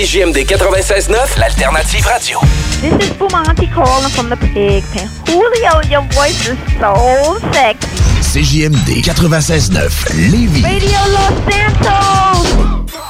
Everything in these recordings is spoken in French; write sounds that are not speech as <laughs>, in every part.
CJMD 96.9, l'alternative radio. This is Bumanti calling from the pig pen. Julio, your voice is so sexy. CJMD 96.9, Lévis. Radio Los Santos!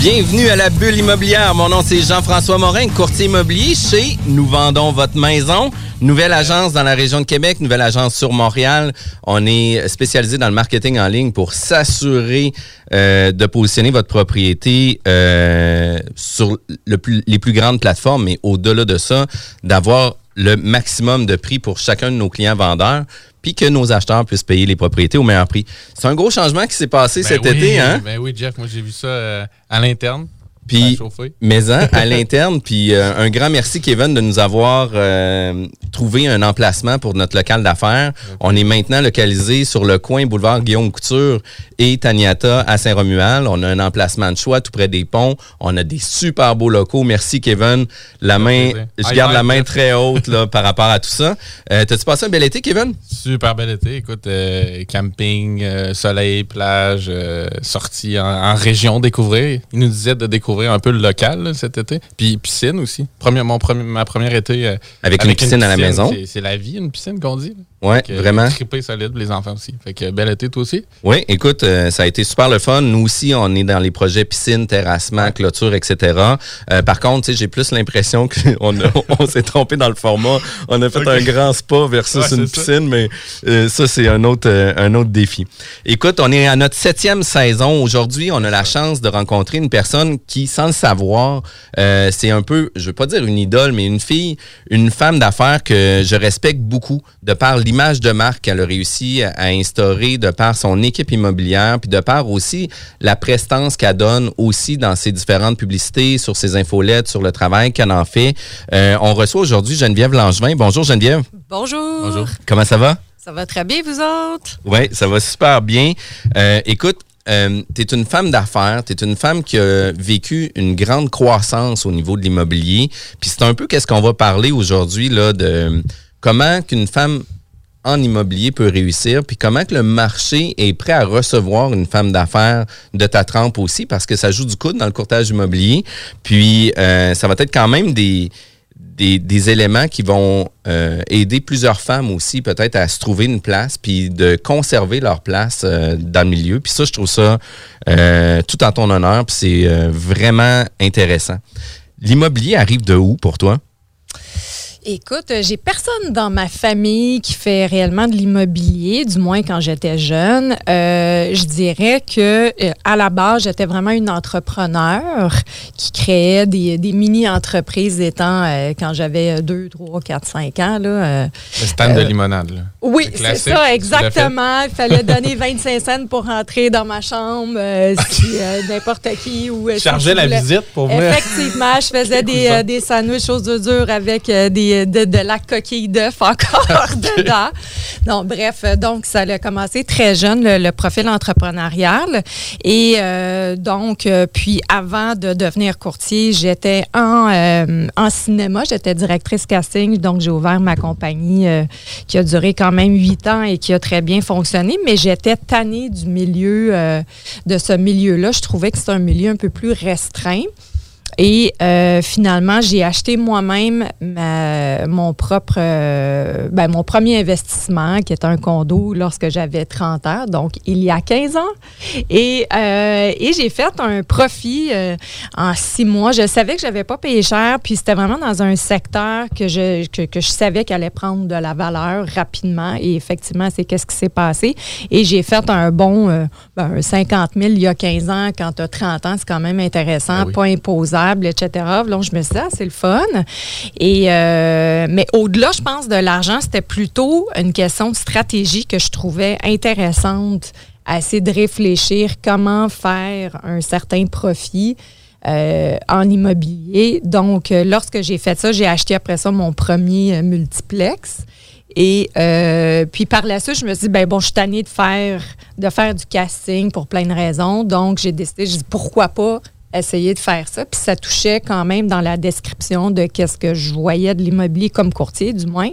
Bienvenue à la bulle immobilière. Mon nom c'est Jean-François Morin, courtier immobilier chez Nous vendons votre maison. Nouvelle agence dans la région de Québec, nouvelle agence sur Montréal. On est spécialisé dans le marketing en ligne pour s'assurer euh, de positionner votre propriété euh, sur les plus grandes plateformes, mais au-delà de ça, d'avoir le maximum de prix pour chacun de nos clients vendeurs, puis que nos acheteurs puissent payer les propriétés au meilleur prix. C'est un gros changement qui s'est passé Ben cet oui, été, hein? Ben oui, Jeff, moi j'ai vu ça euh, à l'interne. Puis, mais hein, à <laughs> l'interne, puis euh, un grand merci Kevin de nous avoir euh, trouvé un emplacement pour notre local d'affaires. On est maintenant localisé sur le coin boulevard Guillaume Couture et Taniata à Saint-Romuald. On a un emplacement de choix tout près des ponts. On a des super beaux locaux. Merci Kevin. La main, je garde la main très haute là, par rapport à tout ça. Euh, T'as-tu passé un bel été, Kevin? Super bel été. Écoute, euh, camping, euh, soleil, plage, sortie en, en région découvrir. Il nous disait de découvrir un peu le local là, cet été. Puis piscine aussi. Premier, mon premier, ma première été. Avec une piscine à la maison. c'est- C'est la vie, une piscine qu'on dit. là. Que, euh, vraiment. Trippé solide les enfants aussi. Fait que bel été, toi aussi. Oui, écoute, euh, ça a été super le fun. Nous aussi, on est dans les projets piscine, terrassement, clôture, etc. Euh, par contre, tu sais, j'ai plus l'impression qu'on <laughs> <laughs> on s'est trompé dans le format. On a fait un grand spa versus Ouais, une ça. piscine, mais euh, ça, c'est un autre, euh, un autre défi. Écoute, on est à notre septième saison. Aujourd'hui, on a la chance de rencontrer une personne qui, sans le savoir, euh, c'est un peu, je veux pas dire une idole, mais une fille, une femme d'affaires que je respecte beaucoup de par l'image de marque qu'elle a réussi à, à instaurer, de par son équipe immobilière, puis de par aussi la prestance qu'elle donne aussi dans ses différentes publicités, sur ses infolettes, sur le travail qu'elle en fait. Euh, on reçoit aujourd'hui Geneviève Langevin. Bonjour Geneviève. Bonjour. Bonjour. Comment ça va? Ça va très bien, vous autres? Oui, ça va super bien. Euh, écoute, euh, tu es une femme d'affaires, tu es une femme qui a vécu une grande croissance au niveau de l'immobilier. Puis c'est un peu qu'est-ce qu'on va parler aujourd'hui là de comment qu'une femme en immobilier peut réussir, puis comment que le marché est prêt à recevoir une femme d'affaires de ta trempe aussi, parce que ça joue du coude dans le courtage immobilier. Puis euh, ça va être quand même des, des, éléments qui vont euh, aider plusieurs femmes aussi peut-être à se trouver une place puis de conserver leur place euh, dans le milieu. Puis ça, je trouve ça euh, tout en ton honneur, puis c'est vraiment intéressant. L'immobilier arrive de où pour toi? Écoute, euh, j'ai personne dans ma famille qui fait réellement de l'immobilier, du moins quand j'étais jeune. Euh, je dirais que euh, à la base, j'étais vraiment une entrepreneur qui créait des, des mini-entreprises étant euh, quand j'avais 2, 3, 4, 5 ans. Là, euh, Le stand de limonade. Là. Oui, C'est ça, exactement. Il fallait <laughs> donner 25 cents pour rentrer dans ma chambre, si n'importe qui. Ou, si Charger la visite pour venir. Effectivement, je faisais <laughs> des, des sandwichs aux œufs durs avec des, des, de, de la coquille d'œuf <laughs> encore dedans. Non, bref, euh, donc ça a commencé très jeune, le, le profil entrepreneurial. Et euh, donc, euh, puis avant de devenir courtier, j'étais en, euh, en cinéma, j'étais directrice casting, donc j'ai ouvert ma compagnie euh, qui a duré quand même huit ans et qui a très bien fonctionné, mais j'étais tannée du milieu, euh, de ce milieu-là. Je trouvais que c'était un milieu un peu plus restreint. Et euh, finalement, j'ai acheté moi-même mon propre, euh, ben, mon premier investissement, qui est un condo lorsque j'avais 30 ans, donc il y a 15 ans. Et, euh, et j'ai fait un profit en six mois. Je savais que j'avais pas payé cher, puis c'était vraiment dans un secteur que je, que, que je savais qu'elle allait prendre de la valeur rapidement. Et effectivement, c'est qu'est-ce qui s'est passé. Et j'ai fait un bon euh, ben, un 50 000 il y a 15 ans. Quand tu as 30 ans, c'est quand même intéressant, oui. pas imposable, etc. Donc, je me suis dit, ah, c'est le fun. Et, euh, mais au-delà, je pense, de l'argent, c'était plutôt une question de stratégie que je trouvais intéressante à essayer de réfléchir comment faire un certain profit. euh, en immobilier. Donc, euh, lorsque j'ai fait ça, j'ai acheté après ça mon premier multiplex. Et puis par la suite, je me suis dit, ben bon, je suis tannée de faire, de faire du casting pour plein de raisons. Donc, j'ai décidé, je dis, pourquoi pas essayer de faire ça. Puis ça touchait quand même dans la description de qu'est-ce que je voyais de l'immobilier comme courtier, du moins.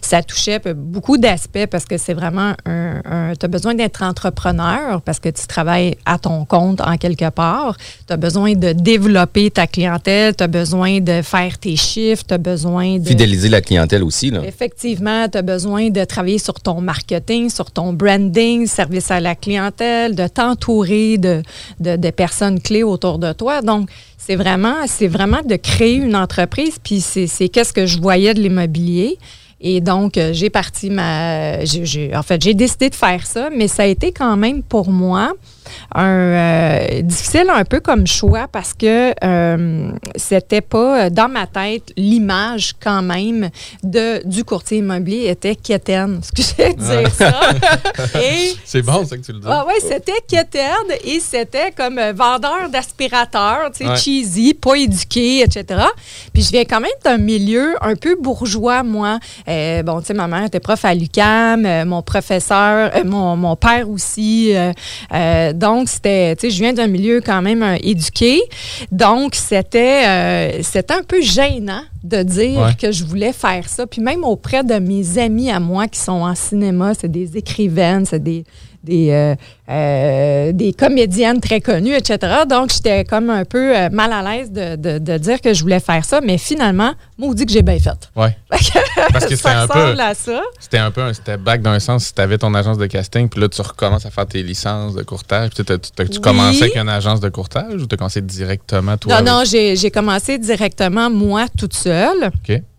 Ça touchait beaucoup d'aspects parce que c'est vraiment un. tu as besoin d'être entrepreneur parce que tu travailles à ton compte en quelque part. Tu as besoin de développer ta clientèle, tu as besoin de faire tes chiffres, tu as besoin de. Fidéliser la clientèle aussi. Là. Effectivement, tu as besoin de travailler sur ton marketing, sur ton branding, service à la clientèle, de t'entourer de, de, de personnes clés autour de toi. Donc, c'est vraiment, c'est vraiment de créer une entreprise, puis c'est qu'est-ce que je voyais de l'immobilier. Et donc, euh, j'ai parti ma. en fait, j'ai décidé de faire ça, mais ça a été quand même pour moi un euh, difficile un peu comme choix parce que euh, c'était pas euh, dans ma tête l'image quand même de du courtier immobilier était quétaine. Excusez de dire ça? <laughs> C'est bon, ça que tu le dis. ah ouais, c'était quétaine et c'était comme vendeur d'aspirateurs, tu sais, Ouais. cheesy, pas éduqué, etc. Puis je viens quand même d'un milieu un peu bourgeois, moi. Euh, bon, tu sais, ma mère était prof à l'UCAM, mon professeur, mon, mon père aussi. euh, donc, c'était, tu sais, je viens d'un milieu quand même euh, éduqué. Donc, c'était, euh, c'était un peu gênant de dire Ouais. que je voulais faire ça. Puis même auprès de mes amis à moi qui sont en cinéma, c'est des écrivaines, c'est des, des, euh, euh, des comédiennes très connues, etc. Donc, j'étais comme un peu euh, mal à l'aise de, de- de dire que je voulais faire ça. Mais finalement, maudit que j'ai bien fait. Ouais. <laughs> Parce que c'était un peu. ressemble à ça. C'était un peu un step back d'un sens. Si tu avais ton agence de casting, puis là, tu recommences à faire tes licences de courtage. Puis tu Oui. commençais avec une agence de courtage ou tu as commencé directement toi? Non, non, j'ai j'ai commencé directement, moi, toute seule. OK.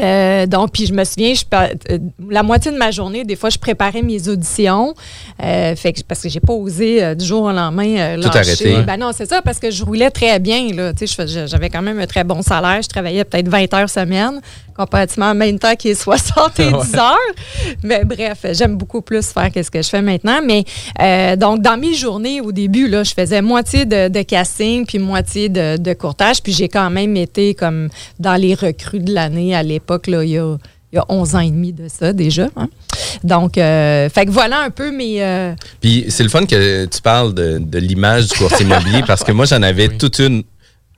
Euh, donc, puis je me souviens, je, euh, la moitié de ma journée, des fois, je préparais mes auditions. Euh, fait que, parce que j'ai pas osé euh, du jour au lendemain euh, Tout arrêter. Ben non, c'est ça, parce que je roulais très bien. Là, J'avais quand même un très bon salaire. Je travaillais peut-être 20 heures semaine, comparativement à même temps qui est 70 <laughs> heures. Mais bref, j'aime beaucoup plus faire que ce que je fais maintenant. Mais euh, donc, dans mes journées, au début, là, je faisais moitié de, de casting, puis moitié de, de courtage. Puis j'ai quand même été comme dans les recrues de l'année à l'époque, là, il y a, il y a 11 ans et demi de ça déjà. hein. Donc, euh, fait que voilà un peu mes... euh, Puis c'est le fun que tu parles de, de l'image du courtier immobilier parce que moi, j'en avais <laughs> Oui. toute une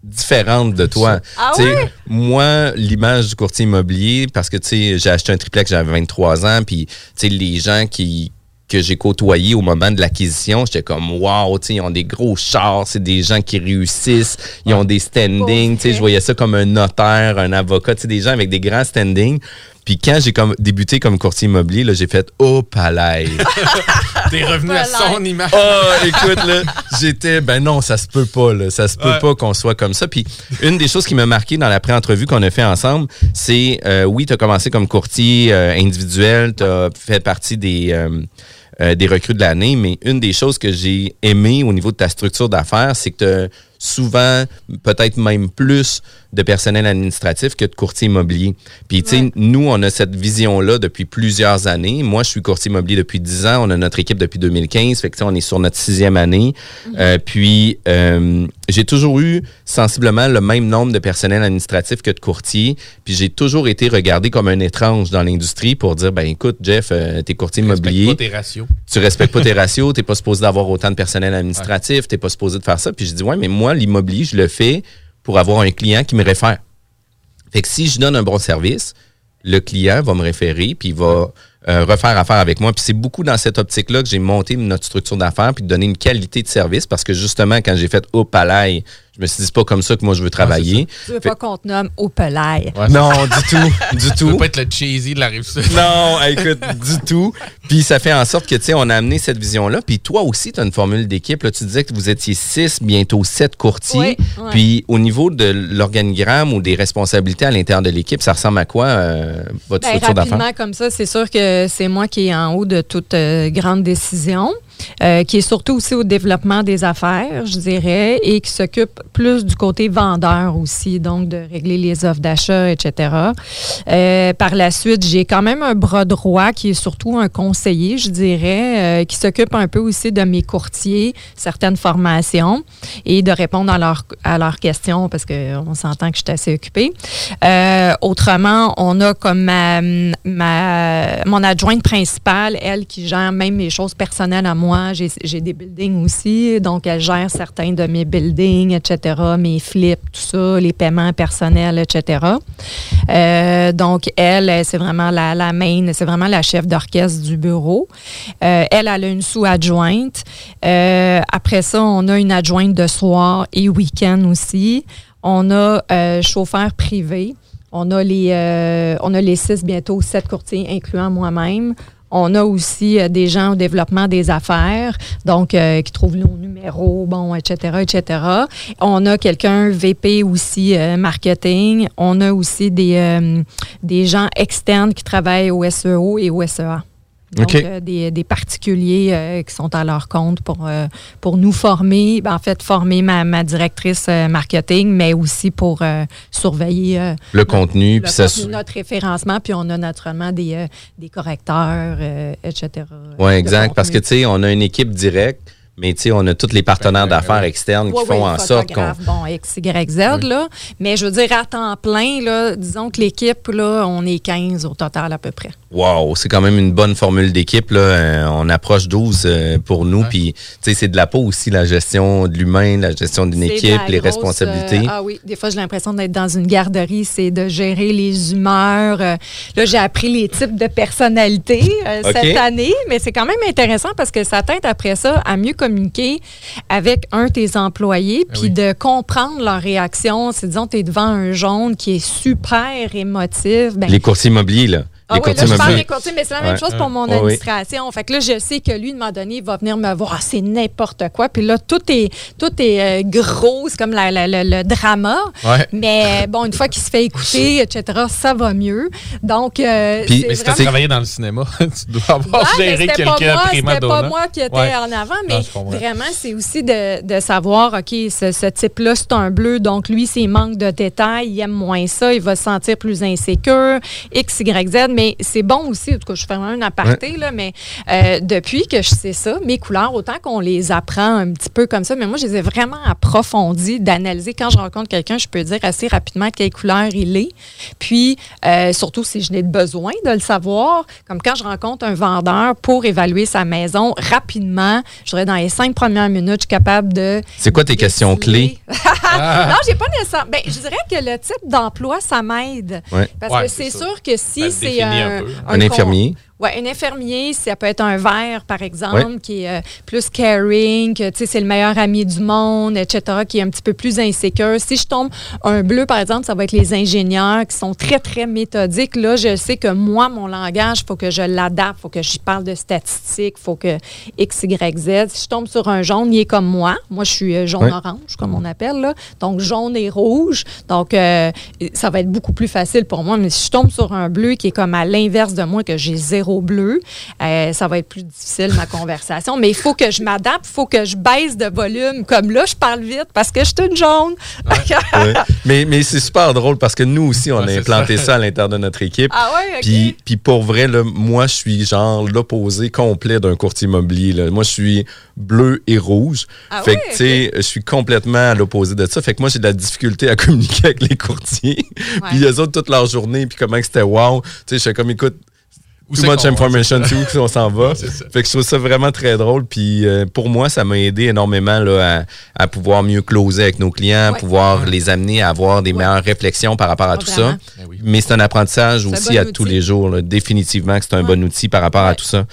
différente de toi. Ah ouais? Moi, l'image du courtier immobilier, parce que tu sais, j'ai acheté un triplex, j'avais 23 ans, puis tu sais, les gens qui que j'ai côtoyés au moment de l'acquisition, j'étais comme wow, tu sais, ils ont des gros chars, c'est des gens qui réussissent, ils ont des standings, tu sais, je voyais ça comme un notaire, un avocat, tu sais, des gens avec des grands standings. Puis quand j'ai comme débuté comme courtier immobilier, là, j'ai fait oh palais. <laughs> T'es revenu à son image. Oh, écoute, là, j'étais, ben non, ça se peut pas, là. Ça se peut Ouais. pas qu'on soit comme ça. Puis, une des choses qui m'a marqué dans la pré-entrevue qu'on a fait ensemble, c'est, euh, oui, tu as commencé comme courtier euh, individuel, tu as fait partie des, euh, euh, des recrues de l'année, mais une des choses que j'ai aimé au niveau de ta structure d'affaires, c'est que souvent, peut-être même plus de personnel administratif que de courtier immobilier. Puis, tu sais, nous, on a cette vision-là depuis plusieurs années. Moi, je suis courtier immobilier depuis 10 ans. On a notre équipe depuis 2015. Fait que, tu on est sur notre sixième année. Euh, puis, euh, j'ai toujours eu sensiblement le même nombre de personnel administratif que de courtiers. Puis, j'ai toujours été regardé comme un étrange dans l'industrie pour dire, ben écoute, Jeff, euh, t'es courtier immobilier Respecte pas tes ratios. tu respectes pas tes <laughs> ratios, t'es pas supposé d'avoir autant de personnel administratif, t'es pas supposé de faire ça. Puis je dis, ouais, mais moi, l'immobilier, je le fais pour avoir un client qui me réfère. Fait que si je donne un bon service, le client va me référer, puis va euh, refaire affaire avec moi. Puis c'est beaucoup dans cette optique-là que j'ai monté notre structure d'affaires, puis de donner une qualité de service, parce que justement, quand j'ai fait au palais, je me suis dit, c'est pas comme ça que moi je veux travailler. Tu veux pas qu'on te nomme au. Ouais, non, du tout, du <laughs> Tu veux tout. pas être le cheesy de la rive sud. Non, écoute, <laughs> du tout. Puis ça fait en sorte que, tu sais, on a amené cette vision-là. Puis toi aussi, tu as une formule d'équipe. Là, tu disais que vous étiez six, bientôt sept courtiers. Oui, ouais. Puis au niveau de l'organigramme ou des responsabilités à l'intérieur de l'équipe, ça ressemble à quoi, euh, votre Ben, structure d'affaires? rapidement, comme ça, c'est sûr que c'est moi qui est en haut de toute euh, grande décision, euh, qui est surtout aussi au développement des affaires, je dirais, et qui s'occupe plus du côté vendeur aussi, donc de régler les offres d'achat, etc. Euh, par la suite, j'ai quand même un bras droit qui est surtout un conseiller, je dirais, euh, qui s'occupe un peu aussi de mes courtiers, certaines formations, et de répondre à, leurs à leurs questions, parce qu'on s'entend que je suis assez occupée. Autrement, on a comme ma- mon adjointe principale, elle qui gère même mes choses personnelles à moi. J'ai j'ai des buildings aussi, donc elle gère certains de mes buildings, etc., mes flips, tout ça, les paiements personnels, etc. Euh, donc, elle, c'est vraiment la, main, c'est vraiment la chef d'orchestre du bureau. Euh, elle, elle a une sous-adjointe. Euh, après ça, on a une adjointe de soir et week-end aussi. On a chauffeur privé. On a les, on a les six, bientôt sept courtiers, incluant moi-même. On a aussi euh, des gens au développement des affaires, donc euh, qui trouvent nos numéros, bon, etc., etc. On a quelqu'un VP aussi euh, marketing. On a aussi des, des gens externes qui travaillent au SEO et au SEA. Donc, euh, des, des particuliers euh, qui sont à leur compte pour, euh, pour nous former, ben, en fait, former ma, ma directrice marketing, mais aussi pour surveiller Le contenu, le puis ça. contenu, notre référencement, puis on a naturellement des, des correcteurs, etc. Oui, de exact. Parce que, tu sais, on a une équipe directe, mais tu sais, on a tous les partenaires Ben, ben, d'affaires oui. externes qui font en sorte qu'on. Bon, X, Y, Z, là. Mais je veux dire, à temps plein, là, disons que l'équipe, là, on est 15 au total à peu près. Wow, c'est quand même une bonne formule d'équipe. là. Euh, on approche 12 euh, pour nous. Puis, tu sais, c'est de la peau aussi, la gestion de l'humain, la gestion d'une équipe, les grosse, responsabilités. euh, ah oui, des fois, j'ai l'impression d'être dans une garderie, c'est de gérer les humeurs. Là, j'ai appris les types de personnalités euh, cette année, mais c'est quand même intéressant parce que ça t'aide après ça à mieux communiquer avec un de tes employés, puis oui. de comprendre leur réaction. C'est, disons, tu es devant un jaune qui est super émotif. Ben, Les courtiers immobiliers, là. Ah les oui, là, je parle des courtiers, mais c'est la même Ouais. chose pour mon ouais. administration. Fait que là, je sais que lui, de moment donné, il va venir me voir, Ah, c'est n'importe quoi. Puis là, tout est, tout est euh, gros, c'est comme la- la- la- le drama. Ouais. Mais bon, une fois qu'il se fait écouter, etc., ça va mieux. Donc, euh, Puis- Mais si tu as vraiment... travaillé dans le cinéma, <laughs> tu dois avoir géré quelqu'un prima C'était pas moi qui était en avant, mais Non, vraiment, c'est aussi de, de savoir, OK, ce, ce type-là, c'est un bleu, donc lui, s'il manque de détails, il aime moins ça, il va se sentir plus insécure, X, Y, Z, mais c'est bon aussi, en tout cas, je fais vraiment un aparté, là, mais euh, depuis que je sais ça, mes couleurs, autant qu'on les apprend un petit peu comme ça, mais moi, je les ai vraiment approfondies, d'analyser. Quand je rencontre quelqu'un, je peux dire assez rapidement quelle couleur il est. Puis, euh, surtout si je n'ai besoin de le savoir, comme quand je rencontre un vendeur pour évaluer sa maison rapidement, je dirais dans les cinq premières minutes, je suis capable de. C'est quoi tes questions clés? <laughs> non, j'ai pas nécessairement. Ben, je dirais que le type d'emploi, ça m'aide. Ouais. Parce Ouais, que c'est ça. sûr que si c'est un, un peu. Un con- infirmier? Ouais, un infirmier, ça peut être un vert, par exemple, Ouais. qui est euh, plus caring, que tu sais, c'est le meilleur ami du monde, etc., qui est un petit peu plus insécure. Si je tombe un bleu, par exemple, ça va être les ingénieurs qui sont très, très méthodiques. Là, je sais que moi, mon langage, il faut que je l'adapte, il faut que j'y parle de statistiques, il faut que X, Y, Z. Si je tombe sur un jaune, il est comme moi. Moi, je suis euh, jaune-orange, comme on appelle, là. Donc, jaune et rouge. Donc, euh, ça va être beaucoup plus facile pour moi. Mais si je tombe sur un bleu qui est comme à l'inverse de moi, que j'ai zéro bleu, euh, ça va être plus difficile, ma conversation. Mais il faut que je m'adapte, il faut que je baisse de volume. Comme là, je parle vite parce que je suis une jaune. Ouais. <laughs> Mais, mais c'est super drôle parce que nous aussi, on Ouais, a implanté ça. ça. à l'intérieur de notre équipe. ah ouais, OK. Puis, puis pour vrai, là, moi, je suis genre l'opposé complet d'un courtier immobilier. là. Moi, je suis bleu et rouge. Ah fait que, tu sais, je suis complètement à l'opposé de ça. Fait que moi, j'ai de la difficulté à <laughs> communiquer avec les courtiers. puis eux autres, toute leur journée, puis comment que c'était wow. Tu sais, je suis comme, écoute, too much information, c'est où que on s'en va. <laughs> Fait que je trouve ça vraiment très drôle. Puis euh, pour moi, ça m'a aidé énormément là, à, à pouvoir mieux closer avec nos clients, Ouais. pouvoir les amener à avoir des Ouais. meilleures réflexions par rapport à tout vraiment. ça. Ben oui. Mais c'est un apprentissage un aussi bon à tous les jours. là. Définitivement que c'est un Ouais. bon outil par rapport à tout ça.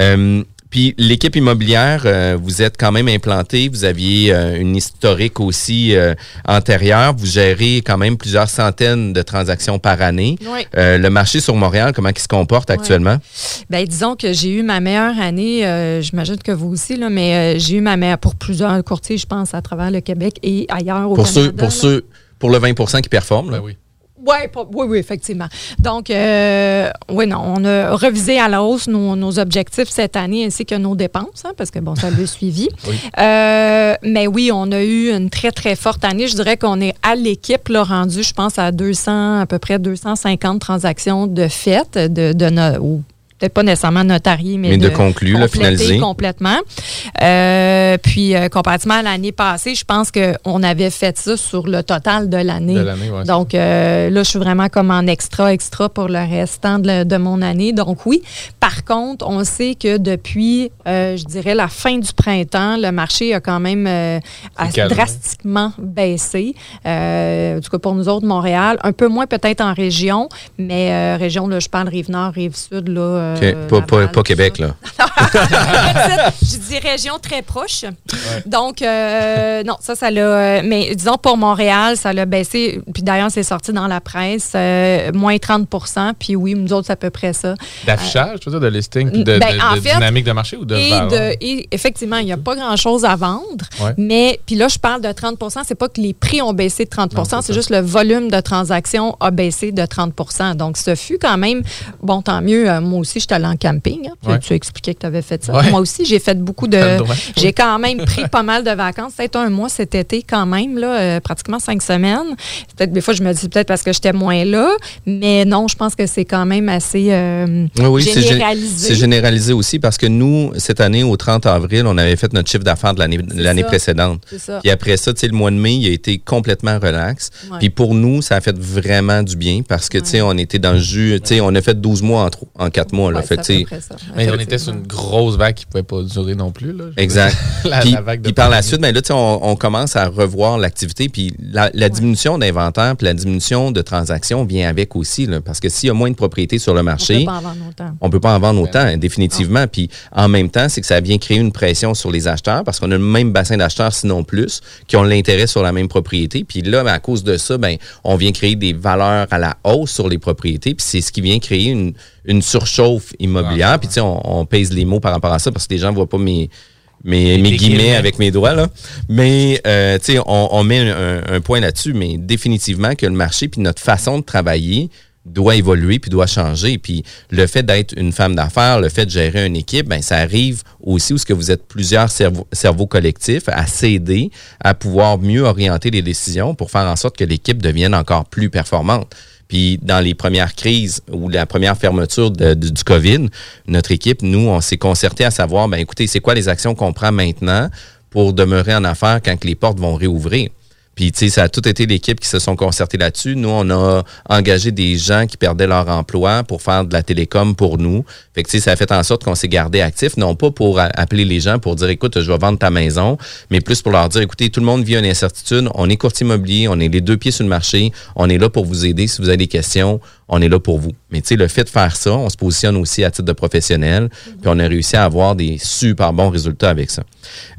Euh, puis l'équipe immobilière, euh, vous êtes quand même implanté. Vous aviez euh, une historique aussi euh, antérieure. Vous gérez quand même plusieurs centaines de transactions par année. Oui. Euh, le marché sur Montréal, comment il se comporte actuellement? Ben, disons que j'ai eu ma meilleure année, euh, j'imagine que vous aussi, là, mais euh, j'ai eu ma meilleure pour plusieurs courtiers, je pense, à travers le Québec et ailleurs au Pour Canada. ceux, pour là. ceux, pour le 20% qui performent. là. Ben oui. Ouais, oui, oui, effectivement. Donc, euh, oui, non, on a revisé à la hausse nos, nos objectifs cette année ainsi que nos dépenses, hein, parce que, bon, ça l'a suivi. <laughs> Oui. Euh, mais oui, on a eu une très, très forte année. Je dirais qu'on est à l'équipe, là, rendu, je pense, à 200, à peu près 250 transactions de fait, de, de no- ou peut-être pas nécessairement notariées, mais, Mais de conclu, là, finalisé. complètement. Euh, puis, euh, comparativement à l'année passée, je pense qu'on avait fait ça sur le total de l'année. De ouais. Donc euh, là, je suis vraiment comme en extra, extra pour le restant de, de mon année. Donc oui. Par contre, on sait que depuis, euh, je dirais, la fin du printemps, le marché a quand même euh, a calmé. drastiquement baissé. Euh, en tout cas, pour nous autres, Montréal, un peu moins peut-être en région, mais euh, région, là, je parle Rive-Nord, Rive-Sud, là. Euh. Pas, Québec, là. <laughs> je dis région très proche. Donc, euh, non, ça, ça l'a. euh, Mais disons, pour Montréal, ça l'a baissé. Puis d'ailleurs, c'est sorti dans la presse, euh, moins 30% Puis oui, nous autres, c'est à peu près ça. D'affichage, tu veux dire, de listing, puis de, Ben, de- en de fait, dynamique de marché ou de Et, de, et effectivement, il n'y a pas grand-chose à vendre. Ouais. Mais, puis là, je parle de 30% c'est pas que les prix ont baissé de 30 Non, c'est juste le volume de transactions a baissé de 30% Donc, ce fut quand même, bon, tant mieux. euh, moi aussi, j'étais allée en camping. hein. Tu- Ouais. Tu as expliqué que tu avais fait ça. Ouais. Moi aussi, j'ai fait beaucoup de. J'ai quand même pris pas mal de vacances. Peut-être un mois cet été, quand même, là, euh, pratiquement cinq semaines. Peut-être des fois, je me dis peut-être parce que j'étais moins là. Mais non, je pense que c'est quand même assez euh, Oui, oui, généralisé. C'est généralisé aussi parce que nous, cette année, au 30 avril, on avait fait notre chiffre d'affaires de l'année précédente. C'est ça. Puis après ça, le mois de mai, il a été complètement relax. Ouais. Puis pour nous, ça a fait vraiment du bien parce que, tu sais, on était dans le jus. Tu sais, on a fait 12 mois en, en 4 mois. Là. Ouais, fait ça. Mais on était sur une grosse vague qui ne pouvait pas durer non plus. Là, Exact. <laughs> la, Puis, la vague de puis par la suite, ben là, tu sais, on, on commence à revoir l'activité. Puis la, la diminution d'inventaire puis la diminution de transactions vient avec aussi. Là, parce que s'il y a moins de propriétés sur le On marché, peut pas en vendre autant. on peut pas en vendre autant, hein, définitivement. Puis en même temps, c'est que ça vient créer une pression sur les acheteurs parce qu'on a le même bassin d'acheteurs, sinon plus, qui ont l'intérêt sur la même propriété. Puis là, ben, à cause de ça, ben, on vient créer des valeurs à la hausse sur les propriétés. Puis c'est ce qui vient créer une, une surchauffe immobilière. Puis tu sais, on, on pèse les mots par rapport à ça parce que les gens voient pas mes mes, mes guillemets. avec mes doigts, là. Mais, euh, tu sais, on, on met un, un point là-dessus, mais définitivement que le marché puis notre façon de travailler doit évoluer puis doit changer. Puis le fait d'être une femme d'affaires, le fait de gérer une équipe, ben ça arrive aussi où ce que vous êtes plusieurs cerveaux, cerveaux collectifs à s'aider, à pouvoir mieux orienter les décisions pour faire en sorte que l'équipe devienne encore plus performante. Puis dans les premières crises ou la première fermeture du COVID, notre équipe, nous, on s'est concerté à savoir, ben écoutez, c'est quoi les actions qu'on prend maintenant pour demeurer en affaires quand les portes vont réouvrir? Puis, tu sais, ça a tout été l'équipe qui se sont concertés là-dessus. Nous, on a engagé des gens qui perdaient leur emploi pour faire de la télécom pour nous. Fait que, tu sais, ça a fait en sorte qu'on s'est gardé actif, non pas pour appeler les gens pour dire, écoute, je vais vendre ta maison, mais plus pour leur dire, écoutez, tout le monde vit une incertitude. On est courtier immobilier, on est les deux pieds sur le marché, on est là pour vous aider. Si vous avez des questions, on est là pour vous. Mais, tu sais, le fait de faire ça, on se positionne aussi à titre de professionnel, puis on a réussi à avoir des super bons résultats avec ça.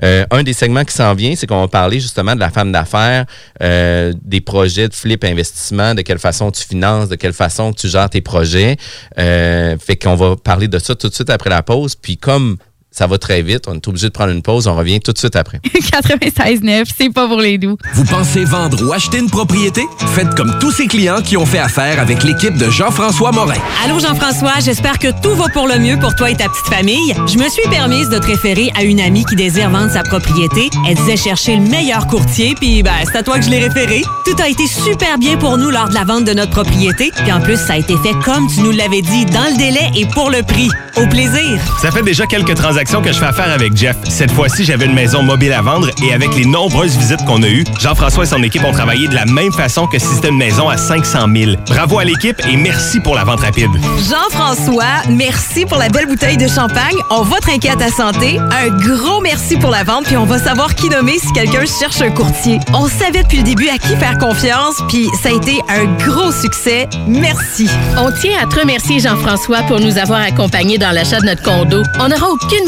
Euh, un des segments qui s'en vient, c'est qu'on va parler justement de la femme d'affaires, euh, des projets de flip investissement, de quelle façon tu finances, de quelle façon tu gères tes projets. Euh, fait qu'on va parler de ça tout de suite après la pause. Puis comme Ça va très vite. On est obligé de prendre une pause. On revient tout de suite après. <laughs> 96.9, c'est pas pour les doux. Vous pensez vendre ou acheter une propriété? Faites comme tous ces clients qui ont fait affaire avec l'équipe de Jean-François Morin. Allô Jean-François, j'espère que tout va pour le mieux pour toi et ta petite famille. Je me suis permise de te référer à une amie qui désire vendre sa propriété. Elle disait chercher le meilleur courtier, puis ben, c'est à toi que je l'ai référé. Tout a été super bien pour nous lors de la vente de notre propriété, puis en plus, ça a été fait comme tu nous l'avais dit, dans le délai et pour le prix. Au plaisir! Ça fait déjà quelques transactions que je fais affaire avec Jeff. Cette fois-ci, j'avais une maison mobile à vendre et avec les nombreuses visites qu'on a eues, Jean-François et son équipe ont travaillé de la même façon que si c'était une maison à 500 000. Bravo à l'équipe et merci pour la vente rapide. Jean-François, merci pour la belle bouteille de champagne. On va trinquer à ta santé. Un gros merci pour la vente, puis on va savoir qui nommer si quelqu'un cherche un courtier. On savait depuis le début à qui faire confiance, puis ça a été un gros succès. Merci. On tient à te remercier, Jean-François, pour nous avoir accompagnés dans l'achat de notre condo. On n'aura aucune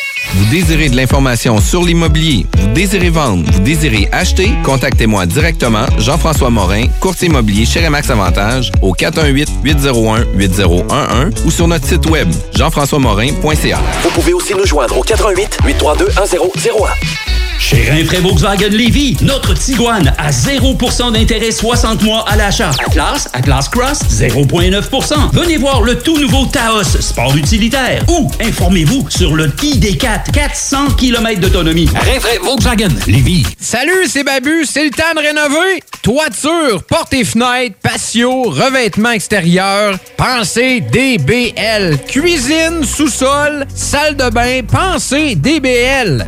Vous désirez de l'information sur l'immobilier, vous désirez vendre, vous désirez acheter, contactez-moi directement, Jean-François Morin, courtier immobilier chez Remax Avantage, au 418-801-8011 ou sur notre site web, jean-françois-morin.ca. Vous pouvez aussi nous joindre au 88 832 1001. Chez Rinfraie Volkswagen Lévy, notre Tiguan à 0% d'intérêt 60 mois à l'achat. Atlas, Atlas Cross, 0,9%. Venez voir le tout nouveau Taos, sport utilitaire. Ou informez-vous sur le ID4, 400 km d'autonomie. Rinfraie Volkswagen Lévy. Salut, c'est Babu, c'est le temps de rénover. Toiture, portes et fenêtres, patio, revêtement extérieur. Pensez DBL. Cuisine, sous-sol, salle de bain, pensez DBL.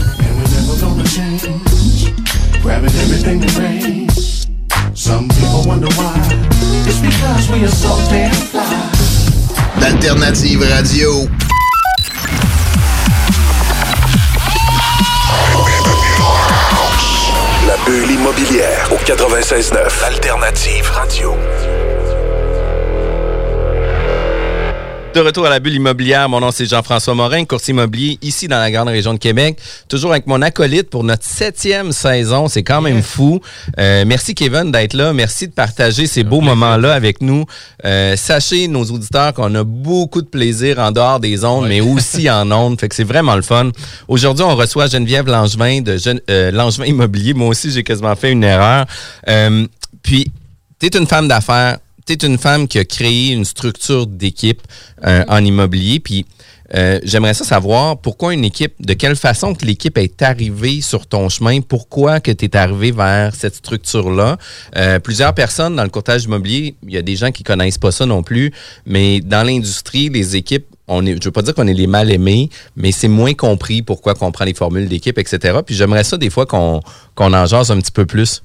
paupiètes. grabbing everything that rains. Some people wonder why. It's because we are so damn fly. D'Alternative Radio. La bulle immobilière au 96.9 Alternative Radio. De retour à la bulle immobilière, mon nom c'est Jean-François Morin, courtier immobilier ici dans la grande région de Québec. Toujours avec mon acolyte pour notre septième saison, c'est quand même fou. Euh, merci Kevin d'être là, merci de partager ces beaux moments-là avec nous. Euh, sachez, nos auditeurs, qu'on a beaucoup de plaisir en dehors des ondes, mais <laughs> aussi en ondes, fait que c'est vraiment le fun. Aujourd'hui, on reçoit Geneviève Langevin de Gen- euh, Langevin Immobilier. Moi aussi, j'ai quasiment fait une erreur. Puis, tu es une femme d'affaires, tu es une femme qui a créé une structure d'équipe euh, en immobilier. Puis, euh, j'aimerais ça savoir pourquoi une équipe, de quelle façon que l'équipe est arrivée sur ton chemin, pourquoi que tu es arrivé vers cette structure-là. Euh, plusieurs personnes dans le courtage immobilier, il y a des gens qui connaissent pas ça non plus, mais dans l'industrie, les équipes, on est, je veux pas dire qu'on est les mal aimés, mais c'est moins compris pourquoi qu'on prend les formules d'équipe, etc. Puis j'aimerais ça des fois qu'on qu'on en jase un petit peu plus.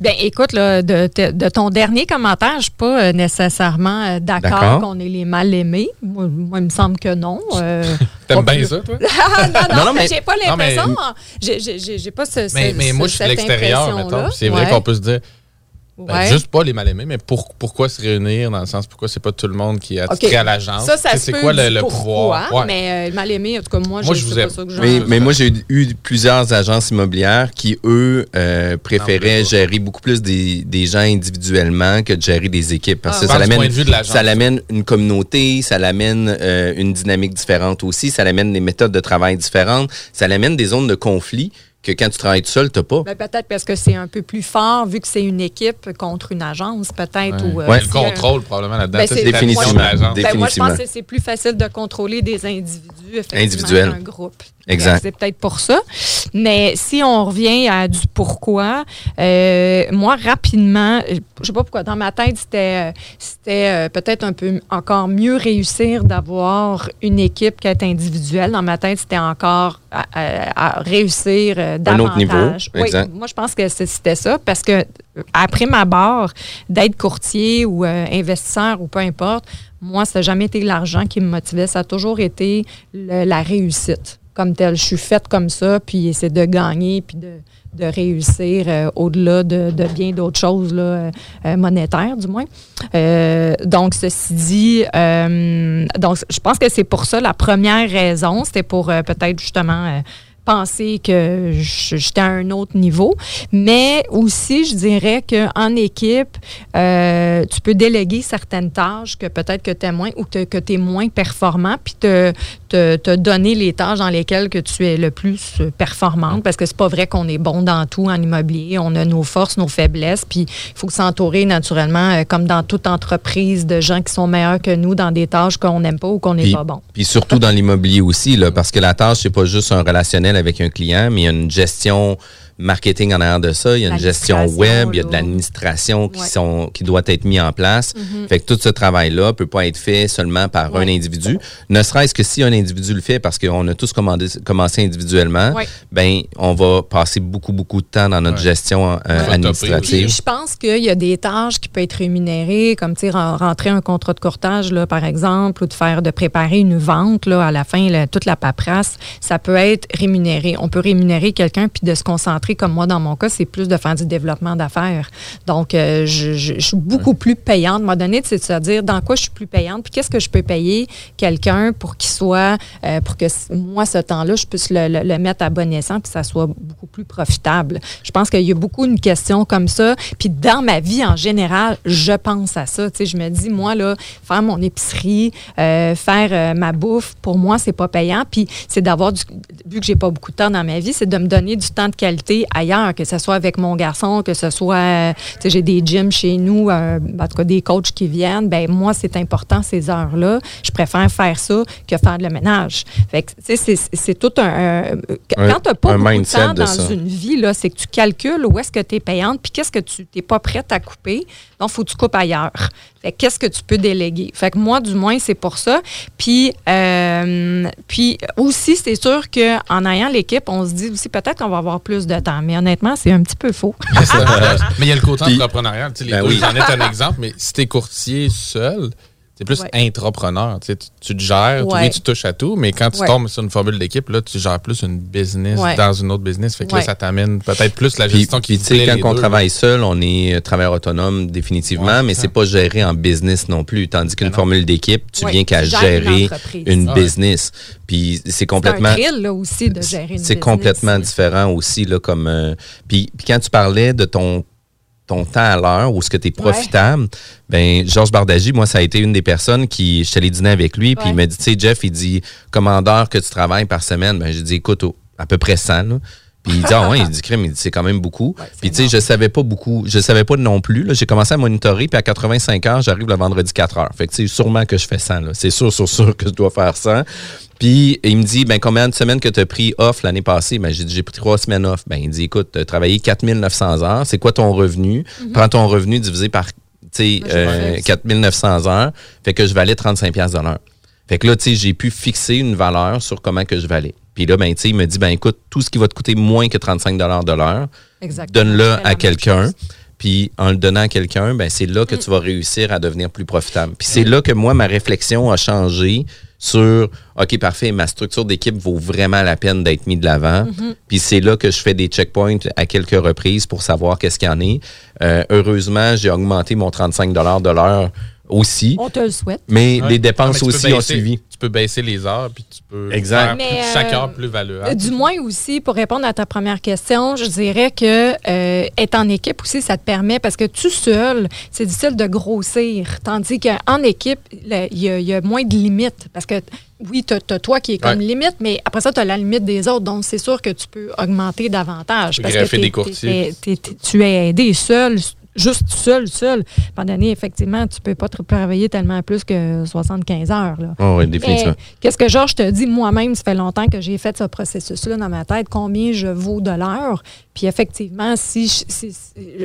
Bien, écoute, là, de, de- ton dernier commentaire, je ne suis pas euh, nécessairement euh, d'accord qu'on est les mal aimés. Moi, moi, il me semble que non. Euh, <laughs> T'aimes bien plus- ça, toi? <laughs> Ah, non, non, mais j'ai pas l'impression. J'ai- J'ai j'ai- j'ai pas ce, ce- Mais, mais moi, ce- je suis de l'extérieur, mettons. puis C'est vrai Ouais. qu'on peut se dire. Ben, Ouais. juste pas les mal aimés, mais pour- pourquoi se réunir dans le sens pourquoi c'est pas tout le monde qui est attiré à l'agence? Ça, ça C'est peut quoi le, le pouvoir? Ouais. Mais euh, le mal aimé, en tout cas, moi, Moi, je vous c'est aime. pas ça que Mais, mais moi, j'ai eu- eu plusieurs agences immobilières qui, eux, euh, préféraient gérer beaucoup plus des, des gens individuellement que de gérer des équipes. Parce Ah, que ça l'amène, ça l'amène une communauté, ça l'amène euh, une dynamique différente aussi, ça l'amène des méthodes de travail différentes, ça l'amène des zones de conflit que quand tu travailles tout seul, tu n'as pas. Ben, peut-être parce que c'est un peu plus fort, vu que c'est une équipe contre une agence, peut-être. ou, euh, Ouais. Le un- contrôle, probablement, là-dedans. Ben, c'est- Définitivement. l'agence. Ben, moi, je pense que c'est plus facile de contrôler des individus, effectivement, Individuels. qu'un groupe. Exact. C'est peut-être pour ça. Mais si on revient à du pourquoi, euh, moi, rapidement, euh, je sais pas pourquoi, dans ma tête, c'était euh, c'était euh, peut-être un peu encore mieux réussir d'avoir une équipe qu'être individuelle. Dans ma tête, c'était encore à, à- à réussir euh, Un davantage. autre niveau, Oui, exact. moi, je pense que c'était ça parce que après ma barre, d'être courtier ou euh, investisseur ou peu importe, moi, ça n'a jamais été l'argent qui me motivait. Ça a toujours été le- la réussite comme telle. Je suis faite comme ça, puis c'est de gagner, puis de, de réussir euh, au-delà de, de bien d'autres choses là, euh, euh, monétaires, du moins. Euh, donc, ceci dit, euh, donc, je pense que c'est pour ça la première raison. C'était pour euh, peut-être justement penser que j'étais à un autre niveau. Mais aussi, je dirais qu'en équipe, euh, tu peux déléguer certaines tâches que peut-être que tu es moins ou que, tu es moins performant, puis te, te, te donner les tâches dans lesquelles que tu es le plus euh, performante, parce que c'est pas vrai qu'on est bon dans tout en immobilier. On a nos forces, nos faiblesses, puis il faut s'entourer naturellement, euh, comme dans toute entreprise, de gens qui sont meilleurs que nous dans des tâches qu'on n'aime pas ou qu'on n'est pas bon. puis surtout dans l'immobilier aussi, là, parce que la tâche, c'est pas juste un relationnel avec un client, mais il y a une gestion marketing en arrière de ça, il y a une gestion web, il y a de l'administration qui, Ouais. sont, qui doit être mis en place. Mhm. Fait que tout ce travail-là peut pas être fait seulement par un individu. Ne serait-ce que si un individu le fait, parce qu'on a tous commandé- commencé individuellement, Ouais. ben on va passer beaucoup, beaucoup de temps dans notre gestion euh, Puis administrative. je pense qu'il y a des tâches qui peuvent être rémunérées, comme tu sais, ren- rentrer un contrat de courtage, là, par exemple, ou de faire de préparer une vente là, à la fin, là, toute la paperasse, ça peut être rémunéré. On peut rémunérer quelqu'un puis de se concentrer, comme moi dans mon cas, c'est plus de faire du développement d'affaires. Donc, euh, je, suis beaucoup plus payante. À moment donné, c'est se dire dans quoi je suis plus payante, puis qu'est-ce que je peux payer quelqu'un pour qu'il soit, euh, pour que moi, ce temps-là, je puisse le, mettre à bon escient puis ça soit beaucoup plus profitable. Je pense qu'il y a beaucoup une question comme ça. Puis dans ma vie en général, je pense à ça. Tu je me dis, moi, là, faire mon épicerie, euh, faire ma bouffe, pour moi, c'est pas payant. Puis c'est d'avoir du. Vu que j'ai pas beaucoup de temps dans ma vie, c'est de me donner du temps de qualité ailleurs, que ce soit avec mon garçon, que ce soit. euh, tu sais, j'ai des gyms chez nous, euh, en tout cas des coachs qui viennent. Ben moi, c'est important ces heures-là. Je préfère faire ça que faire le ménage. Fait que, tu sais, c'est- tout un. quand tu n'as pas beaucoup de temps dans une vie, là, c'est que tu calcules où est-ce que tu es payante, puis qu'est-ce que tu n'es pas prête à couper. Donc, il faut que tu coupes ailleurs. Fait que qu'est-ce que tu peux déléguer? Fait que moi, du moins, c'est pour ça. Puis, euh, puis aussi, c'est sûr qu'en ayant l'équipe, on se dit aussi peut-être qu'on va avoir plus de temps. Mais honnêtement, c'est un petit peu faux. Mais <laughs> c'est- mais il y a le côté entrepreneurial. Tu sais, les Ben oui. J'en ai un exemple, mais si tu es courtier seul, c'est plus Ouais. intrapreneur. Tu, sais, tu, tu te gères, Ouais. oui, tu touches à tout, mais quand tu Ouais. tombes sur une formule d'équipe, là, tu gères plus une business Ouais. dans une autre business. Fait que Ouais. là, ça t'amène peut-être plus la Puis, gestion qui puis, tu sais, plaît quand les on deux, travaille là. seul, on est euh, travailleur autonome définitivement, Ouais, mais c'est c'est pas géré en business non plus. Tandis qu'une formule d'équipe, tu Ouais, viens qu'à une gérer entreprise. une ouais. business. Puis c'est C'est un complètement. thrill, là, aussi, de gérer une C'est complètement différent aussi, là, comme. euh, puis, puis quand tu parlais de ton ton temps à l'heure ou ce que tu es profitable, ben Georges Bardagy, moi, ça a été une des personnes qui, je suis allé dîner avec lui, puis il m'a dit, tu sais, Jeff, il dit, commandeur que tu travailles par semaine, ben j'ai dit, écoute, à peu près 100, là. Puis il dit, ah ouais, il dit, crème, il dit, c'est quand même beaucoup. puis tu sais, je savais pas beaucoup, je savais pas non plus, là. J'ai commencé à monitorer, puis à 85 heures, j'arrive le vendredi 4 heures. Fait que tu sais, sûrement que je fais 100, là. C'est sûr, sûr, sûr que je dois faire 100. Puis il me dit, ben combien de semaines que tu as pris off l'année passée? Ben j'ai dit, j'ai pris trois semaines off. Ben il dit, écoute, tu as travaillé 4900 heures, c'est quoi ton revenu? Prends ton revenu divisé par, tu sais, euh, fait 4900 heures, fait que je valais 35 pièces de l'heure. Fait que là, tu sais, j'ai pu fixer une valeur sur comment que je valais. Puis là, ben, tu sais, il me dit, ben écoute, tout ce qui va te coûter moins que 35 de l'heure, donne-le à quelqu'un. Puis en le donnant à quelqu'un, ben c'est là que tu vas réussir à devenir plus profitable. Puis c'est là que moi, ma réflexion a changé sur OK, parfait, ma structure d'équipe vaut vraiment la peine d'être mise de l'avant. Mhm. Puis c'est là que je fais des checkpoints à quelques reprises pour savoir qu'est-ce qu'il y en est. Euh, heureusement, j'ai augmenté mon 35 de l'heure aussi. On te le souhaite. Mais Ouais. les dépenses Non, mais aussi ont suivi. Tu peux baisser les heures, puis tu peux Exact. faire Mais, plus- chaque euh, heure plus valuable. Du moins aussi, pour répondre à ta première question, je dirais que euh, être en équipe aussi, ça te permet, parce que tout seul, c'est difficile de grossir. Tandis qu'en équipe, il y, a- il y a moins de limites. Parce que oui, tu as, toi qui est comme Ouais. limite, mais après ça, tu as la limite des autres. Donc, c'est sûr que tu peux augmenter davantage. Tu peux Parce que des courtiers. tu es aidé seul. Juste seul, seul. Pendant l'année, effectivement, tu peux pas te travailler tellement plus que 75 heures. Là. Oh, oui, définitivement. Qu'est-ce que Georges te dit? Moi-même, ça fait longtemps que j'ai fait ce processus-là dans ma tête, combien je vaux de l'heure? Puis effectivement, si je, si-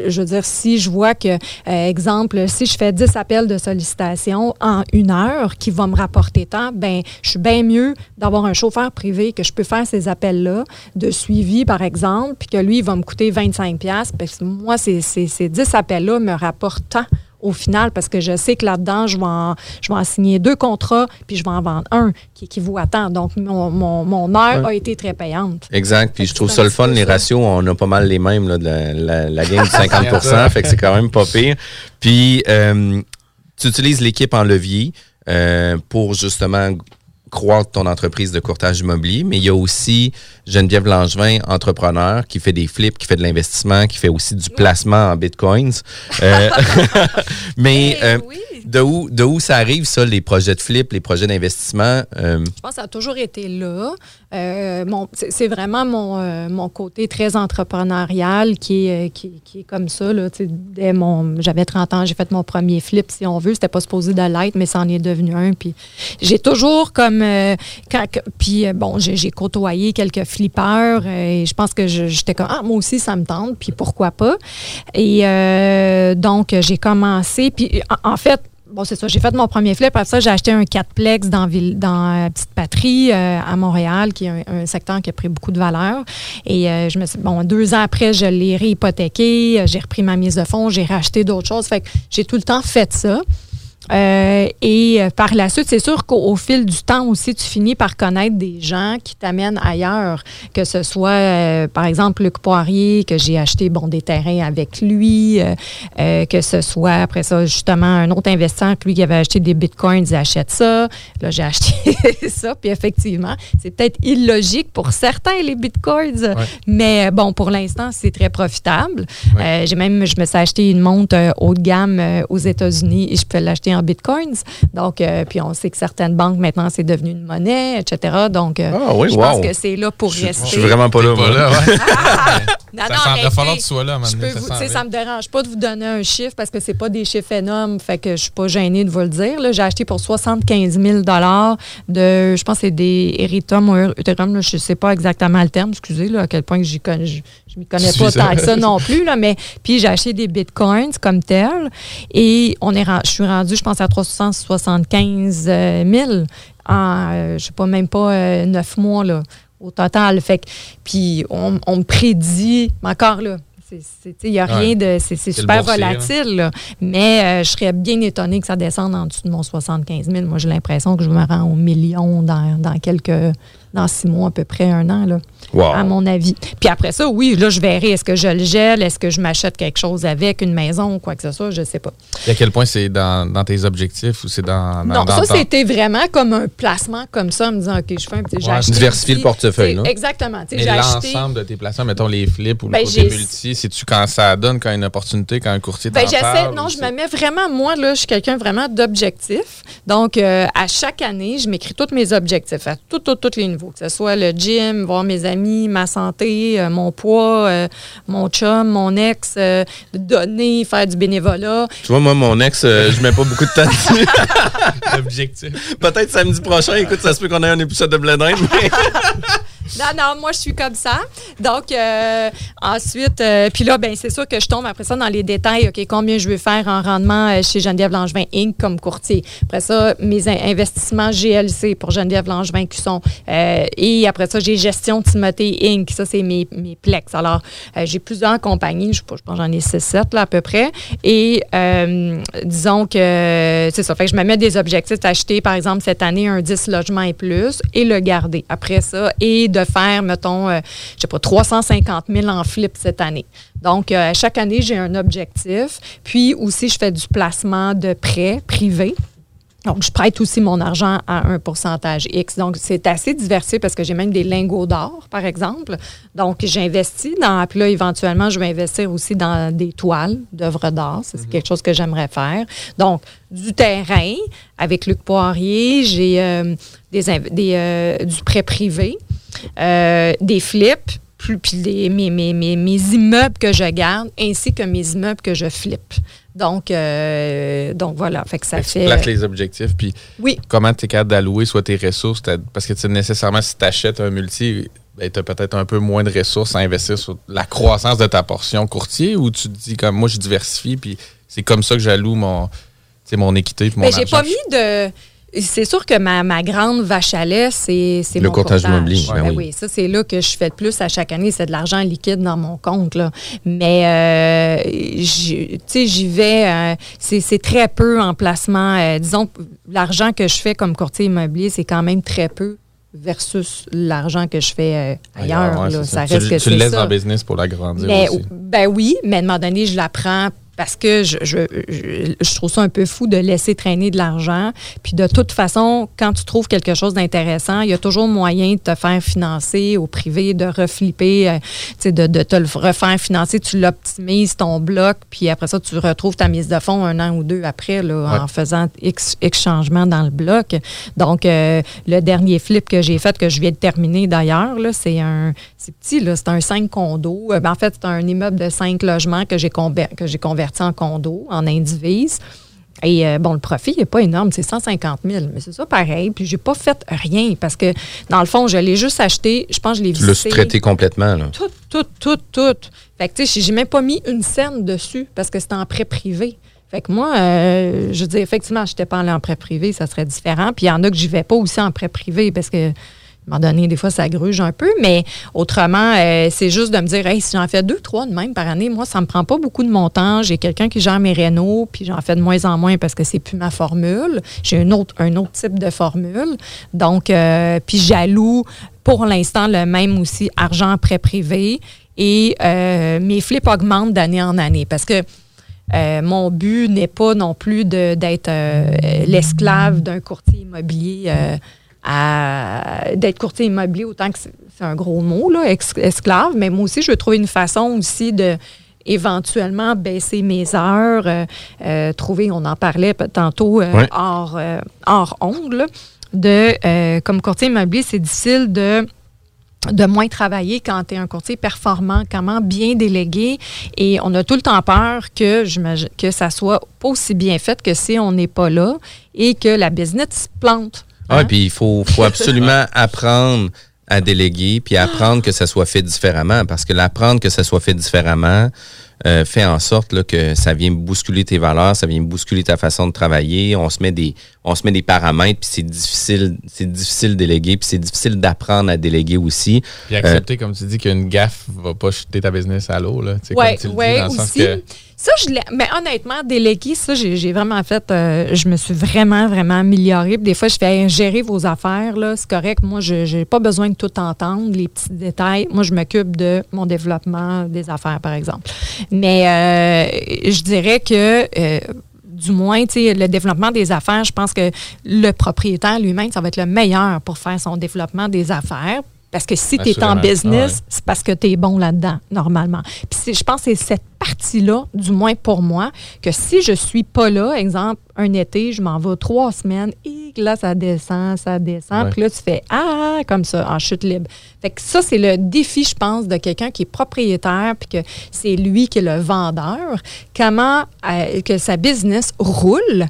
je veux dire, si je vois que, euh, exemple, si je fais 10 appels de sollicitation en une heure qui va me rapporter tant, ben je suis bien mieux d'avoir un chauffeur privé que je peux faire ces appels-là de suivi, par exemple, puis que lui, il va me coûter 25 pièces parce que moi, ces, ces, ces 10 appels-là me rapportent tant au final, parce que je sais que là-dedans, je vais en, je vais en signer deux contrats, puis je vais en vendre un qui équivaut à tant. Donc, mon, mon, mon heure Ouais. a été très payante. Exact. Puis je trouve ça le fun, les ratios, on a pas mal les mêmes, là, de la, la, la game du 50 <laughs> fait que c'est quand même pas pire. Puis euh, tu utilises l'équipe en levier euh, pour justement croître ton entreprise de courtage immobilier, mais il y a aussi Geneviève Langevin, entrepreneur, qui fait des flips, qui fait de l'investissement, qui fait aussi du placement en bitcoins. Euh, <laughs> <laughs> mais euh, de, où, de où ça arrive, ça, les projets de flip, les projets d'investissement? Euh, Je pense que ça a toujours été là. Mon- c'est vraiment mon, mon côté très entrepreneurial qui est, qui, qui est comme ça. Là, dès mon, j'avais 30 ans, j'ai fait mon premier flip, si on veut. C'était pas supposé de l'être, mais ça en est devenu un. Puis j'ai toujours comme... quand, puis bon, j'ai j'ai côtoyé quelques euh, et je pense que j'étais comme, ah, moi aussi, ça me tente, puis pourquoi pas. Et euh, donc, j'ai commencé. Puis en, fait, Bon, c'est ça. J'ai fait mon premier flip. Après ça, j'ai acheté un 4plex dans, Ville, dans euh, Petite Patrie à Montréal, qui est un, secteur qui a pris beaucoup de valeur. Et je me suis, bon, deux ans après, je l'ai réhypothéqué. J'ai repris ma mise de fonds. J'ai racheté d'autres choses. Fait que j'ai tout le temps fait ça. Euh, et euh, par la suite, c'est sûr qu'au au fil du temps aussi, tu finis par connaître des gens qui t'amènent ailleurs, que ce soit, euh, par exemple, Luc Poirier, que j'ai acheté bon, des terrains avec lui, euh, que ce soit, après ça, justement, un autre investisseur, que lui qui avait acheté des bitcoins, il achète ça. Là, j'ai <laughs> acheté ça. Puis effectivement, c'est peut-être illogique pour certains, les bitcoins, mais bon, pour l'instant, c'est très profitable. J'ai même, je me suis acheté une montre haut de gamme aux États-Unis et je peux l'acheter en bitcoins. Donc, euh, puis on sait que certaines banques, maintenant, c'est devenu une monnaie, etc. Donc, euh, Ah oui, je wow. pense que c'est là pour Je- rester. je suis vraiment pas là, moi. là, ouais. <laughs> Non, Ça non, semble- arrêtez. falloir que tu sois là, Je peux ça vous- me dérange pas de vous donner un chiffre parce que c'est pas des chiffres énormes, fait que je suis pas gênée de vous le dire. là. J'ai acheté pour 75 000 de, je pense que c'est des Ethereum ou Ethereum, là, je sais pas exactement le terme, excusez, là, à quel point que j'y connais, je, m'y connais pas tant que ça non plus, là, mais puis j'ai acheté des bitcoins comme tel et on est, je suis rendue, je pense, à 375 000 en, euh, je sais pas, même pas euh, neuf mois, là, au total. Fait puis on, on me prédit, mais encore là, il n'y a rien de. C'est super boursier, là. volatile, là. mais euh, je serais bien étonnée que ça descende en dessous de mon 75 000. Moi, j'ai l'impression que je me rends au million dans, dans quelques. dans six mois, à peu près un an, là, Wow. à mon avis. Puis après ça, oui, là, je verrai. Est-ce que je le gèle? Est-ce que je m'achète quelque chose avec, une maison ou quoi que ce soit? Je ne sais pas. Et à quel point c'est dans, dans tes objectifs ou c'est dans, dans. Non, dans ça, c'était vraiment comme un placement comme ça, en me disant, OK, je fais un petit. Ouais. Diversifier le portefeuille, là. Exactement. Mais J'ai acheté. l'ensemble de tes placements, mettons les flips ou Ben, le côté j'ai- multi, c'est-tu quand ça donne, quand une opportunité, quand un courtier Ben, j'essaie, non, je me mets vraiment, moi, là, je suis quelqu'un vraiment d'objectif. Donc, euh, à chaque année, je m'écris tous mes objectifs à tous, tous, tous les niveaux, que ce soit le gym, voir mes amis, ma santé, euh, mon poids, euh, mon chum, mon ex, euh, donner, faire du bénévolat. Tu vois, moi, mon ex, euh, je mets pas beaucoup de temps dessus. <laughs> L'objectif. Peut-être samedi prochain, écoute, ça se peut qu'on ait un épisode de Bled Inde, mais- <laughs> Non, non, moi, je suis comme ça. Donc, euh, ensuite, euh, puis là, ben, c'est sûr que je tombe après ça dans les détails. OK, combien je veux faire en rendement euh, chez Geneviève Langevin Inc. comme courtier. Après ça, mes in- investissements GLC pour Geneviève Langevin qui sont. euh, et après ça, j'ai gestion Timothée Inc. Ça, c'est mes, mes plex. Alors, euh, j'ai plusieurs compagnies. Je je pense j'en ai 6-7 là, à peu près. Et euh, disons que c'est ça. Fait que je me mets des objectifs d'acheter, par exemple, cette année, un 10 logements et plus et le garder après ça et de faire, mettons, euh, je sais pas, 350 000 en flip cette année. Donc, euh, chaque année, j'ai un objectif. Puis aussi, je fais du placement de prêts privés. Donc, je prête aussi mon argent à un pourcentage X. Donc, c'est assez diversifié parce que j'ai même des lingots d'or, par exemple. Donc, j'investis dans. Puis là, éventuellement, je vais investir aussi dans des toiles d'œuvres d'art. C'est quelque chose que j'aimerais faire. Donc, du terrain avec Luc Poirier, j'ai euh, des, des, euh, du prêt privé, euh, des flips, plus, puis les- mes, mes, mes, mes immeubles que je garde, ainsi que mes immeubles que je flippe. Donc, euh, donc voilà, fait que ça Fait tu plaques les objectifs, puis Oui. comment tu es capable d'allouer soit tes ressources, parce que tu nécessairement, si tu achètes un multi, ben, tu as peut-être un peu moins de ressources à investir sur la croissance de ta portion courtier, ou tu te dis comme moi, je diversifie, puis c'est comme ça que j'alloue mon, mon équité, mon Mais j'ai argent. pas mis de. C'est sûr que ma, ma grande vache à lait, c'est Le mon courtage immobilier, ben Ben oui. oui, ça, c'est là que je fais le plus à chaque année. C'est de l'argent liquide dans mon compte. Là. Mais, euh, tu sais, j'y vais. euh, c'est très peu en placement. Euh, disons, l'argent que je fais comme courtier immobilier, c'est quand même très peu versus l'argent que je fais euh, ailleurs. ouais, là. c'est Ça Tu, reste le- que tu le c'est laisses ça. le business pour l'agrandir aussi. ben oui, mais à un moment donné, je la prends parce que je, je, je- je trouve ça un peu fou de laisser traîner de l'argent. Puis de toute façon, quand tu trouves quelque chose d'intéressant, il y a toujours moyen de te faire financer au privé, de reflipper, euh, tu sais, de, de te le refaire financer. Tu l'optimises ton bloc, puis après ça, tu retrouves ta mise de fonds un an ou deux après là, Ouais. en faisant X, X changements dans le bloc. Donc, euh, le dernier flip que j'ai fait, que je viens de terminer d'ailleurs, là, c'est un c'est petit, là, c'est un 5 condos. Euh, ben, en fait, c'est un immeuble de 5 logements que j'ai conver- que j'ai converti en condo, en indivise. Et euh, bon, le profit n'est pas énorme, c'est 150 000, mais c'est ça pareil. Puis j'ai pas fait rien parce que, dans le fond, je l'ai juste acheté. Je pense que je l'ai Tu l'as visité. sous-traité complètement. Là. Tout, tout, tout, tout. Fait que, tu sais, j'ai même pas mis une scène dessus parce que c'était en prêt privé. Fait que moi, euh, je dis effectivement, je n'étais pas allée en prêt privé, ça serait différent. Puis il y en a que j'y vais pas aussi en prêt privé parce que, à un moment donné, des fois, ça gruge un peu. Mais autrement, euh, c'est juste de me dire, hey, si j'en fais deux, trois de même par année, moi, ça me prend pas beaucoup de montant. J'ai quelqu'un qui gère mes rénaux, puis j'en fais de moins en moins parce que c'est plus ma formule. J'ai un autre, type de formule. Donc, euh, puis j'alloue pour l'instant le même aussi argent en prêt privé. Et euh, mes flips augmentent d'année en année parce que mon but n'est pas non plus d'être l'esclave d'un courtier immobilier. D'être courtier immobilier, autant que c'est un gros mot, là, esclave, mais moi aussi, je veux trouver une façon aussi de éventuellement baisser mes heures, euh, euh, trouver, on en parlait tantôt euh, Ouais. hors, euh, hors ongle, de, euh, comme courtier immobilier, c'est difficile de de moins travailler quand tu es un courtier performant, comment bien déléguer. Et on a tout le temps peur que, que ça soit pas aussi bien fait que si on n'est pas là et que la business plante. Ah, puis il faut, faut absolument <laughs> apprendre à déléguer, puis apprendre que ça soit fait différemment, parce que l'apprendre que ça soit fait différemment euh, fait en sorte là, que ça vient bousculer tes valeurs, ça vient bousculer ta façon de travailler. On se met des, on se met des paramètres, puis c'est difficile, c'est difficile de déléguer, puis c'est difficile d'apprendre à déléguer aussi. Puis Euh, accepter, comme tu dis, qu'une gaffe va pas jeter ta business à l'eau. là. Oui, comme tu le dis, ouais, dans le sens aussi. que- Ça, je l'ai. Mais honnêtement, déléguer, ça, j'ai vraiment fait. euh, je me suis vraiment, vraiment améliorée. Des fois, je fais gérer vos affaires, là. C'est correct. Moi, je n'ai pas besoin de tout entendre, les petits détails. Moi, je m'occupe de mon développement des affaires, par exemple. Mais euh, je dirais que. euh, du moins, le développement des affaires, je pense que le propriétaire lui-même, ça va être le meilleur pour faire son développement des affaires. Parce que si tu es en business, Ah ouais. c'est parce que tu es bon là-dedans, normalement. Puis je pense que c'est cette partie-là, du moins pour moi, que si je suis pas là, exemple, un été, je m'en vais trois semaines, et là, ça descend, ça descend, puis là, tu fais Ah, comme ça, en chute libre. Fait que ça, c'est le défi, je pense, de quelqu'un qui est propriétaire, puis que c'est lui qui est le vendeur. Comment euh, que sa business roule.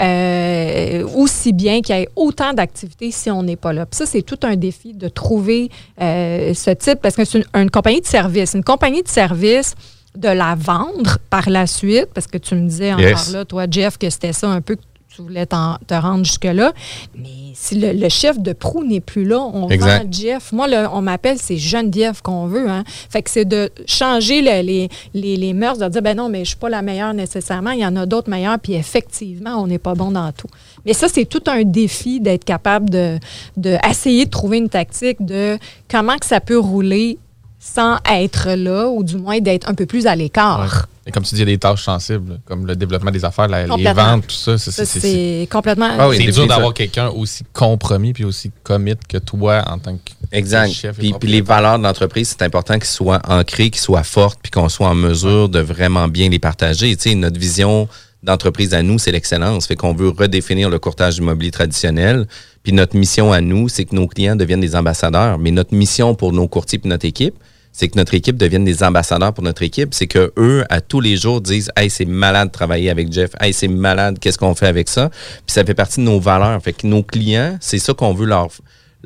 Euh, aussi bien qu'il y ait autant d'activités si on n'est pas là. Puis ça, c'est tout un défi de trouver euh, ce type, parce que c'est une, une compagnie de service. Une compagnie de service, de la vendre par la suite, parce que tu me disais encore Yes. là, toi, Jeff, que c'était ça un peu que tu voulais te rendre jusque-là. Mais si le, le chef de proue n'est plus là, on Exact. vend Jeff. Moi, le- on m'appelle, c'est Geneviève qu'on veut. Hein. Fait que c'est de changer le- les, les, les mœurs, de dire, ben non, mais je suis pas la meilleure nécessairement. Il y en a d'autres meilleures, puis effectivement, on n'est pas bon dans tout. Mais ça, c'est tout un défi d'être capable de, de essayer de trouver une tactique de comment que ça peut rouler sans être là, ou du moins d'être un peu plus à l'écart. Ouais. Et comme tu dis, il y a des tâches sensibles, comme le développement des affaires, la- les ventes, tout ça. c'est- Ça, c'est- c'est- c'est complètement. Ah oui, c'est dur d'avoir quelqu'un aussi compromis puis aussi commit que toi en tant que Exact. chef et Puis, puis les valeurs de l'entreprise, c'est important qu'ils soient ancrées, qu'ils soient fortes, puis qu'on soit en mesure de vraiment bien les partager. Tu sais, notre vision d'entreprise à nous, c'est l'excellence. Fait qu'on veut redéfinir le courtage immobilier traditionnel. Puis notre mission à nous, c'est que nos clients deviennent des ambassadeurs. Mais notre mission pour nos courtiers et notre équipe, c'est que notre équipe devienne des ambassadeurs pour notre équipe. C'est que eux, à tous les jours, disent Hey, c'est malade de travailler avec Jeff. Hey, c'est malade, qu'est-ce qu'on fait avec ça? Puis ça fait partie de nos valeurs. Fait que nos clients, c'est ça qu'on veut leur,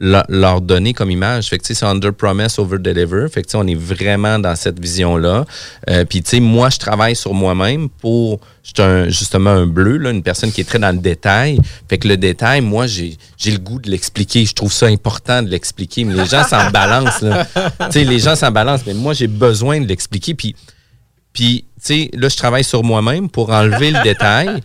leur, leur donner comme image. Fait que, tu sais, c'est under promise, over deliver. Fait que, on est vraiment dans cette vision-là. Euh, Puis, tu sais, moi, je travaille sur moi-même pour, je suis un- justement un bleu, là, une personne qui est très dans le détail. Fait que le détail, moi, j'ai j'ai le goût de l'expliquer. Je trouve ça important de l'expliquer. Mais les gens s'en <laughs> balancent, là. Tu sais, les gens s'en balancent. Mais moi, j'ai besoin de l'expliquer. Puis, puis, tu sais, là, je travaille sur moi-même pour enlever le détail,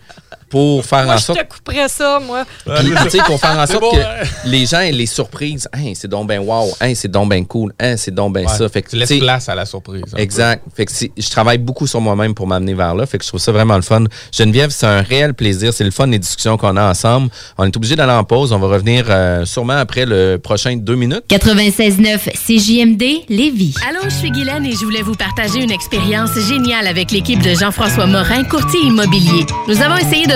pour faire Moi, en je sorte te couperais ça, moi. puis, tu sais, pour faire en sorte bon, que hein? les gens aient les surprises. Hein, c'est donc ben wow. Hein, c'est donc ben cool. Hein, c'est donc ben Ouais, ça. Fait que, tu laisses place à la surprise. peu. Exact. Fait que je travaille beaucoup sur moi-même pour m'amener vers là. Fait que je trouve ça vraiment le fun. Geneviève, c'est un réel plaisir. C'est le fun les discussions qu'on a ensemble. On est obligé d'aller en pause. On va revenir euh, sûrement après le prochain deux minutes. 96.9 CJMD Lévis. Allô, je suis Guylaine et je voulais vous partager une expérience géniale avec l'équipe de Jean-François Morin, courtier immobilier. Nous avons essayé de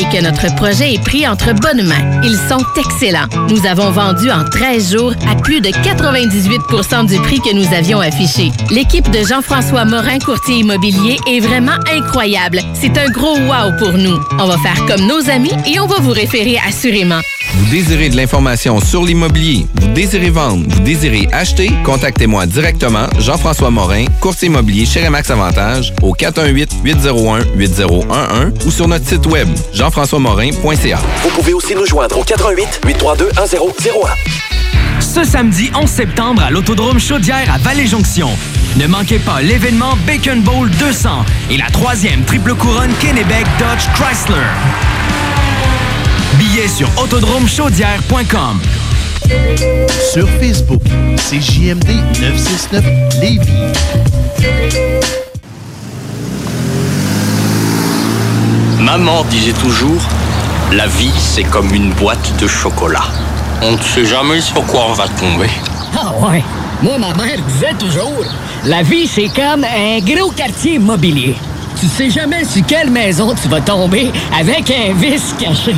et que notre projet est pris entre bonnes mains. Ils sont excellents. Nous avons vendu en 13 jours à plus de 98% du prix que nous avions affiché. L'équipe de Jean-François Morin, courtier immobilier, est vraiment incroyable. C'est un gros wow pour nous. On va faire comme nos amis et on va vous référer assurément. Vous désirez de l'information sur l'immobilier, vous désirez vendre, vous désirez acheter, contactez-moi directement, Jean-François Morin, courtier immobilier chez Remax Avantage, au 418-801-8011 ou sur notre site web, jean-françois-morin.ca. Vous pouvez aussi nous joindre au 88 832 1001. Ce samedi 11 septembre à l'Autodrome Chaudière à Vallée-Jonction. Ne manquez pas l'événement Bacon Bowl 200 et la troisième triple couronne Kennebec Dodge Chrysler. Billets sur autodromechaudière.com. Sur Facebook, c'est JMD 969 Lévis. Maman disait toujours, la vie c'est comme une boîte de chocolat. On ne sait jamais sur quoi on va tomber. Ah ouais. Moi, ma mère disait toujours, la vie, c'est comme un gros quartier immobilier. Tu sais jamais sur quelle maison tu vas tomber avec un vice caché.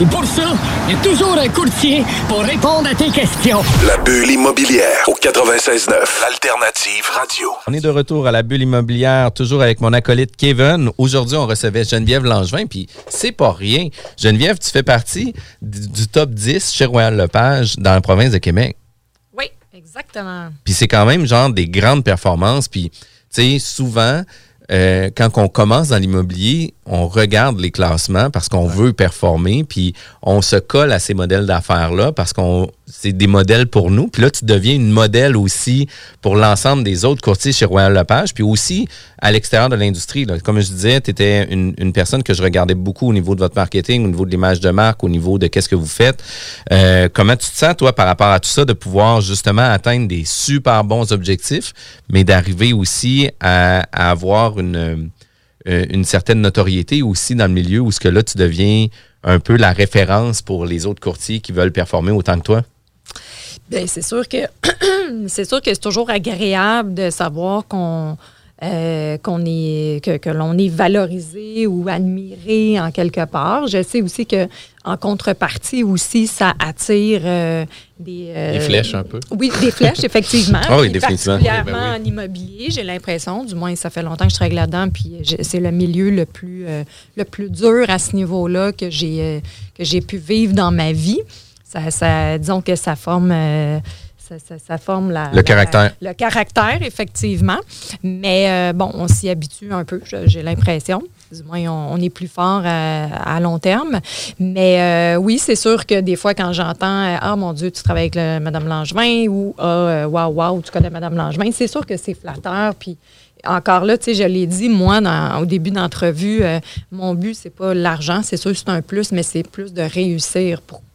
Et pour ça, il y a toujours un courtier pour répondre à tes questions. La bulle immobilière au 96.9, l'alternative radio. On est de retour à la bulle immobilière, toujours avec mon acolyte Kevin. Aujourd'hui, on recevait Geneviève Langevin, puis c'est pas rien. Geneviève, tu fais partie du, du top 10 chez Royal Lepage dans la province de Québec. Oui, exactement. Puis c'est quand même genre des grandes performances. Puis, tu sais, souvent, euh, quand on commence dans l'immobilier, on regarde les classements parce qu'on veut performer, puis on se colle à ces modèles d'affaires-là parce qu'on c'est des modèles pour nous. Puis là, tu deviens une modèle aussi pour l'ensemble des autres courtiers chez Royal Lepage, puis aussi à l'extérieur de l'industrie. Comme je disais, tu étais une, une personne que je regardais beaucoup au niveau de votre marketing, au niveau de l'image de marque, au niveau de qu'est-ce que vous faites. Euh, comment tu te sens, toi, par rapport à tout ça, de pouvoir justement atteindre des super bons objectifs, mais d'arriver aussi à, à avoir une, euh, une certaine notoriété aussi dans le milieu où ce que là, tu deviens un peu la référence pour les autres courtiers qui veulent performer autant que toi? Bien, c'est sûr que <clears throat> c'est sûr que c'est toujours agréable de savoir qu'on euh, qu'on est que, que l'on est valorisé ou admiré en quelque part. Je sais aussi que en contrepartie aussi, ça attire euh, des euh, Des flèches un peu. Oui, des flèches effectivement. <laughs> Ah oui, définitivement. Particulièrement Oui, ben en immobilier, j'ai l'impression. Du moins, ça fait longtemps que je travaille là-dedans, puis je- c'est le milieu le plus euh, le plus dur à ce niveau-là que j'ai euh, que j'ai pu vivre dans ma vie. Ça, ça- disons que ça forme. Euh, ça, ça- ça forme la, Le la- caractère. le caractère, effectivement. Mais euh, bon, on s'y habitue un peu, j'ai l'impression. Du moins, on, on est plus fort à, à long terme. Mais euh, oui, c'est sûr que des fois, quand j'entends euh, Ah mon Dieu, tu travailles avec le- Mme Langevin ou Ah, euh, waouh, waouh, tu connais Mme Langevin, c'est sûr que c'est flatteur. Puis encore là, tu sais, je l'ai dit, moi, dans- au début d'entrevue, euh, mon but, c'est pas l'argent. C'est sûr que c'est un plus, mais c'est plus de réussir pour tu tu sais,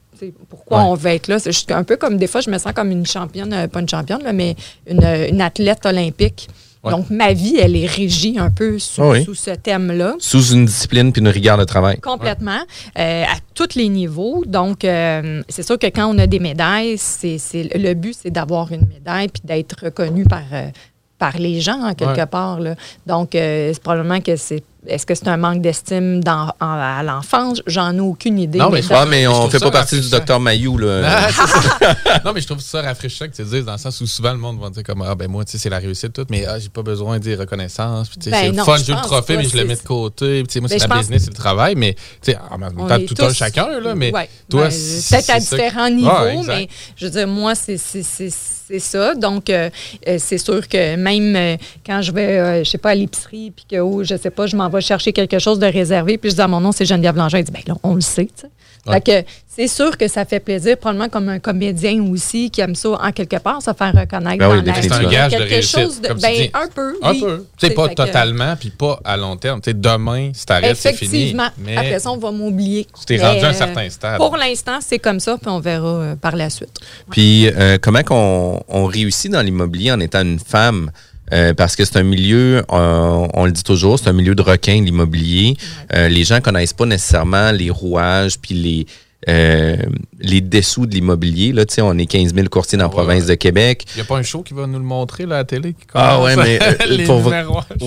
pourquoi Ouais. on veut être là? C'est juste un peu comme des fois, je me sens comme une championne, euh, pas une championne, là, mais une, une athlète olympique. Ouais. Donc, ma vie, elle est régie un peu sous, Ah oui. sous ce thème-là. Sous une discipline puis une rigueur de travail. Complètement, euh, à tous les niveaux. Donc, euh, c'est sûr que quand on a des médailles, c'est, le but, c'est d'avoir une médaille puis d'être reconnu par, euh, par les gens, en quelque part. là. Donc, c'est probablement que c'est. Est-ce que c'est un manque d'estime à l'enfance? J'en ai aucune idée. Non, mais Ah, mais je on trouve fait pas partie du docteur Mayou, là. Ah, <laughs> non, mais je trouve ça rafraîchissant que tu dises dans le sens où souvent le monde va dire comme Ah, ben moi, tu sais, c'est la réussite, tout, mais ah, j'ai pas besoin de dire reconnaissance. Puis, Ben c'est le fun, je j'ai le trophée, mais je le mets de côté. Puis, moi, Ben, c'est je la business, c'est le travail, mais tu sais, en même On temps, est tout tous- un chacun, là, mais Ouais. toi, Ben, peut-être à différents Ah, niveaux, mais je veux dire, moi, c'est- c'est c'est- c'est ça. Donc, euh, euh, c'est sûr que même euh, quand je vais, euh, je sais pas, à l'épicerie, puis que, oh, je sais pas, je m'en vais chercher quelque chose de réservé, puis je dis à mon nom, c'est Geneviève Blanchet, il dit, ben là, on le sait. Ouais. Fait que c'est sûr que ça fait plaisir, probablement comme un comédien aussi qui aime ça en quelque part, se faire reconnaître Ben oui, dans la C'est un gage de réussite. chose de, comme tu ben, dis. un peu, Un oui. peu. C'est pas que- totalement, puis pas à long terme. Tu sais, demain, si t'arrêtes, c'est fini. Effectivement. Mais Après ça, on va m'oublier. Tu t'es rendu à un euh, certain stade. Pour l'instant, c'est comme ça, puis on verra euh, par la suite. Puis euh, comment qu'on on réussit dans l'immobilier en étant une femme? Euh, parce que c'est un milieu, euh, on le dit toujours, c'est un milieu de requins, l'immobilier. Euh, les gens connaissent pas nécessairement les rouages puis les euh, les dessous de l'immobilier. Là, tu sais, on est 15 000 courtiers dans la province de Québec. Il n'y a pas un show qui va nous le montrer là, à la télé? qui Ah commence ouais, mais <laughs> euh, pour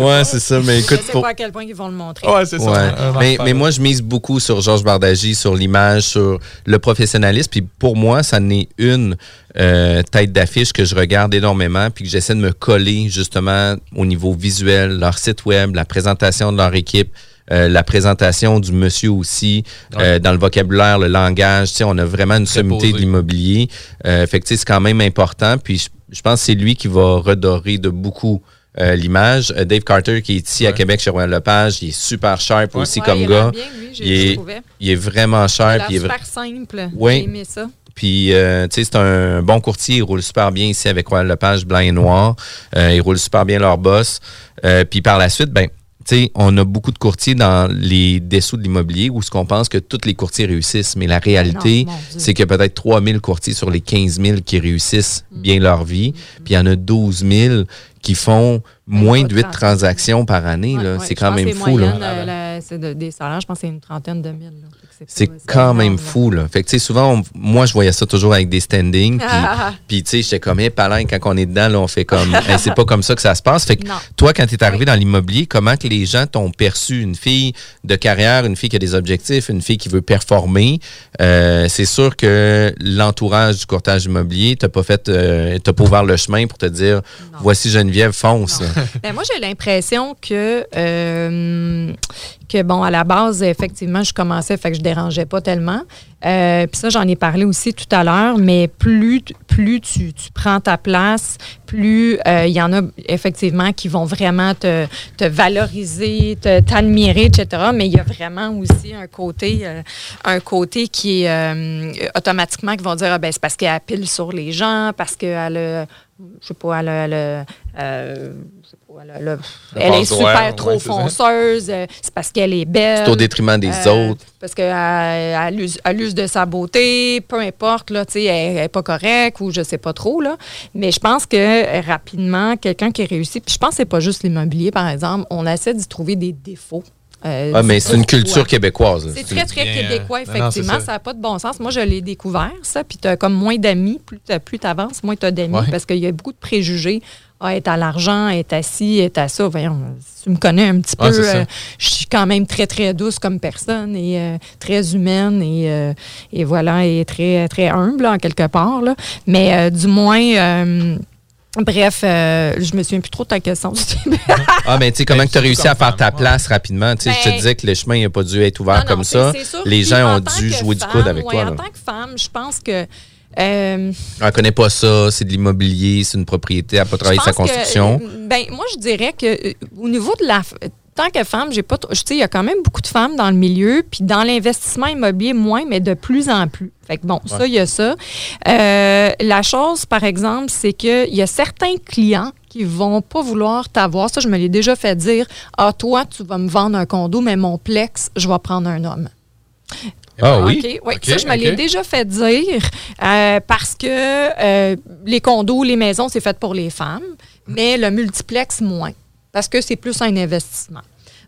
ouais, c'est ça. Mais je écoute, ne sais pour- pas à quel point ils vont le montrer. Ouais, c'est ça. Ouais. On va en Mais, reparler. mais moi, je mise beaucoup sur Georges Bardagy, sur l'image, sur le professionnalisme. Puis pour moi, ça n'est une euh, tête d'affiche que je regarde énormément, puis que j'essaie de me coller justement au niveau visuel, leur site web, la présentation de leur équipe. Euh, la présentation du monsieur aussi, euh, dans le vocabulaire, le langage, tu sais, on a vraiment une sommité de l'immobilier. Euh, fait que, tu sais, c'est quand même important. Puis je, je pense que c'est lui qui va redorer de beaucoup euh, l'image. Euh, Dave Carter, qui est ici à Québec chez Royal Lepage, il est super sharp Ouais. aussi Ouais, comme il gars. bien, lui, j'ai- il, est, il est vraiment Il sharp. il est super simple. Oui. J'ai aimé ça. puis, euh, tu sais, c'est un bon courtier. Il roule super bien ici avec Royal Lepage, blanc et noir. Euh, ils roulent super bien leur boss. Euh, puis par la suite, ben, sais, on a beaucoup de courtiers dans les dessous de l'immobilier où ce qu'on pense que tous les courtiers réussissent. Mais la réalité, c'est qu'il y a peut-être 3000 courtiers sur les 15 000 qui réussissent Mm. bien leur vie. Puis il y en a 12 000 qui font moins de 8 transactions par année. Ouais, c'est quand même que fou. Là. euh, c'est de- des salaires, je pense que c'est une trentaine de mille. là. C'est quand même fou, là. Fait que, tu sais, souvent, on- moi, je voyais ça toujours avec des standings. Puis, Ah. puis, tu sais, j'étais comme, hey, palin, quand on est dedans, là, on fait comme, Hey, c'est pas comme ça que ça se passe. Fait que, Non. toi, quand tu es arrivé dans l'immobilier, comment que les gens t'ont perçu? Une fille de carrière, une fille qui a des objectifs, une fille qui veut performer? Euh, c'est sûr que l'entourage du courtage immobilier t'a pas fait, euh, t'a pas ouvert le chemin pour te dire, voici Geneviève, fonce. Ben, moi, j'ai l'impression que, euh, que, bon, à la base, effectivement, je commençais, fait que je dérangeais pas tellement. Euh, Puis ça, j'en ai parlé aussi tout à l'heure, mais plus, plus tu, prends ta place, plus euh, il y en a effectivement qui vont vraiment te, te valoriser, te- t'admirer, etc. Mais il y a vraiment aussi un côté, euh, un côté qui est automatiquement qui vont dire, ah, ben, c'est parce qu'elle pile sur les gens, parce qu'elle a, je sais pas, elle elle euh, elle est droit, super ouais, trop fonceuse, euh, c'est parce qu'elle est belle. C'est au détriment des Euh, autres. Parce qu'elle elle use, elle use de sa beauté, peu importe, là, tu sais, elle n'est pas correcte ou je sais pas trop. Là. Mais je pense que euh, rapidement, quelqu'un qui réussit, puis je pense que c'est pas juste l'immobilier, par exemple, on essaie d'y trouver des défauts. Euh, Ah, mais c'est une culture québécoise. C'est très, très Bien, québécois, euh, non, non, c'est effectivement. ça. n'a pas de bon sens. Moi, je l'ai découvert, ça. Puis tu as comme moins d'amis. Plus tu avances, moins tu as d'amis. Ouais. Parce qu'il y a beaucoup de préjugés. Ah, être à l'argent, être assis, être à ça. Voyons, si tu me connais un petit Ouais, peu. euh, je suis quand même très, très douce comme personne et euh, très humaine et, euh, et voilà, et très, très humble, en quelque part. Là. Mais euh, du moins. euh, Bref, euh, je me souviens plus trop de ta question. Ah, ben, tu sais, comment tu as réussi à faire ta place rapidement? Je te Ben- disais que le chemin n'a pas dû être ouvert Non, non, comme ça. Les gens en ont dû jouer du coude avec ouais, toi. En là. tant que femme, je pense que. Euh, Elle connaît pas ça, c'est de l'immobilier, c'est une propriété, elle n'a pas travaillé Je sa pense que, construction. euh, ben, moi, je dirais que euh, au niveau de la. Tant que femme, j'ai pas. trop- Je sais, il y a quand même beaucoup de femmes dans le milieu, puis dans l'investissement immobilier, moins, mais de plus en plus. Fait que bon, ça, il y a ça. Euh, la chose, par exemple, c'est qu'il y a certains clients qui vont pas vouloir t'avoir. Ça, je me l'ai déjà fait dire. Ah, toi, tu vas me vendre un condo, mais mon plex, je vais prendre un homme. Ah oui? OK, oui. Ça, je me l'ai déjà fait dire euh, parce que euh, les condos, les maisons, c'est fait pour les femmes, mais le multiplex, moins. Parce que c'est plus un investissement.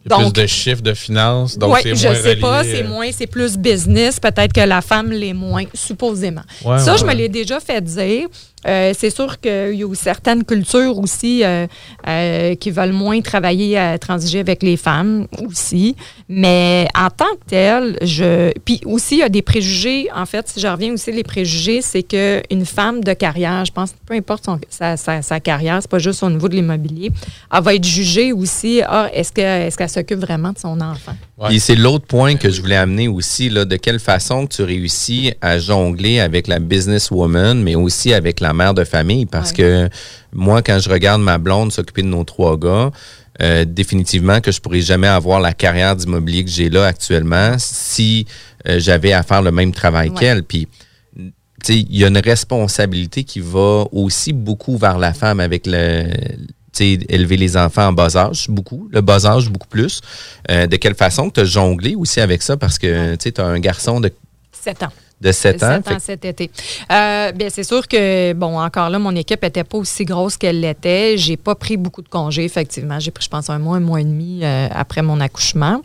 Il y a Donc, plus de chiffres de finances, donc oui, c'est je moins sais pas, relié, c'est euh, moins, c'est plus business. Peut-être que la femme l'est moins, supposément. Ouais, ça, ouais, je me l'ai déjà fait dire. Euh, c'est sûr qu'il y a certaines cultures aussi euh, euh, qui veulent moins travailler à transiger avec les femmes aussi. Mais en tant que tel, je. Puis aussi, il y a des préjugés. En fait, si je reviens aussi, les préjugés, c'est qu'une femme de carrière, je pense, peu importe son- sa, sa- sa carrière, c'est pas juste au niveau de l'immobilier, elle va être jugée aussi. Ah, est-ce que- est-ce qu'elle s'occupe vraiment de son enfant? Puis c'est l'autre point que je voulais amener aussi, là, de quelle façon tu réussis à jongler avec la businesswoman, mais aussi avec la mère de famille. Parce que moi, quand je regarde ma blonde s'occuper de nos trois gars, euh, définitivement que je pourrais jamais avoir la carrière d'immobilier que j'ai là actuellement si euh, j'avais à faire le même travail Ouais. qu'elle. Puis tu sais, il y a une responsabilité qui va aussi beaucoup vers la femme avec le élever les enfants en bas âge, beaucoup, le bas âge, beaucoup plus. Euh, de quelle façon tu as jonglé aussi avec ça? Parce que tu as un garçon de, 7 ans. de 7 ans. Sept ans fait- cet été. Euh, bien, c'est sûr que, bon, encore là, mon équipe n'était pas aussi grosse qu'elle l'était. J'ai pas pris beaucoup de congés, effectivement. J'ai pris, je pense, un mois, un mois et demi euh, après mon accouchement.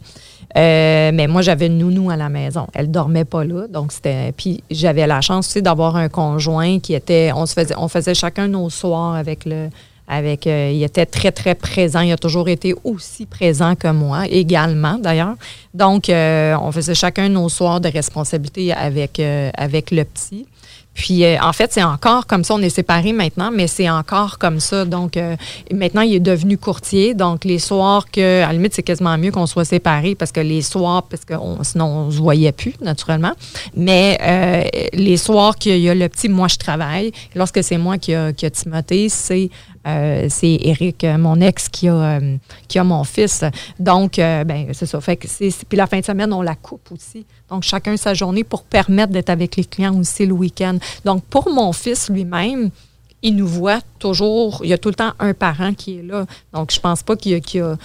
Euh, mais moi, j'avais une nounou à la maison. Elle dormait pas là. Donc, c'était. Puis, j'avais la chance aussi d'avoir un conjoint qui était. On se faisait, on faisait chacun nos soirs avec le. Avec, euh, il était très, très présent. Il a toujours été aussi présent que moi, également d'ailleurs. Donc, euh, on faisait chacun nos soirs de responsabilité avec, euh, avec le petit. Puis, euh, en fait, c'est encore comme ça. On est séparés maintenant, mais c'est encore comme ça. Donc, euh, maintenant, il est devenu courtier. Donc, les soirs que, à la limite, c'est quasiment mieux qu'on soit séparés parce que les soirs, parce que on- sinon, on se voyait plus, naturellement. Mais euh, les soirs qu'il y a le petit, moi, je travaille. Lorsque c'est moi qui a, qui a Timothée, c'est euh, c'est Eric, euh, mon ex, qui a, euh, qui a mon fils. Donc, euh, ben, c'est ça. Fait que c'est, puis la fin de semaine, on la coupe aussi. Donc, chacun sa journée pour permettre d'être avec les clients aussi le week-end. Donc, pour mon fils lui-même, il nous voit toujours, il y a tout le temps un parent qui est là. Donc, je pense pas qu'il a, qu'il a-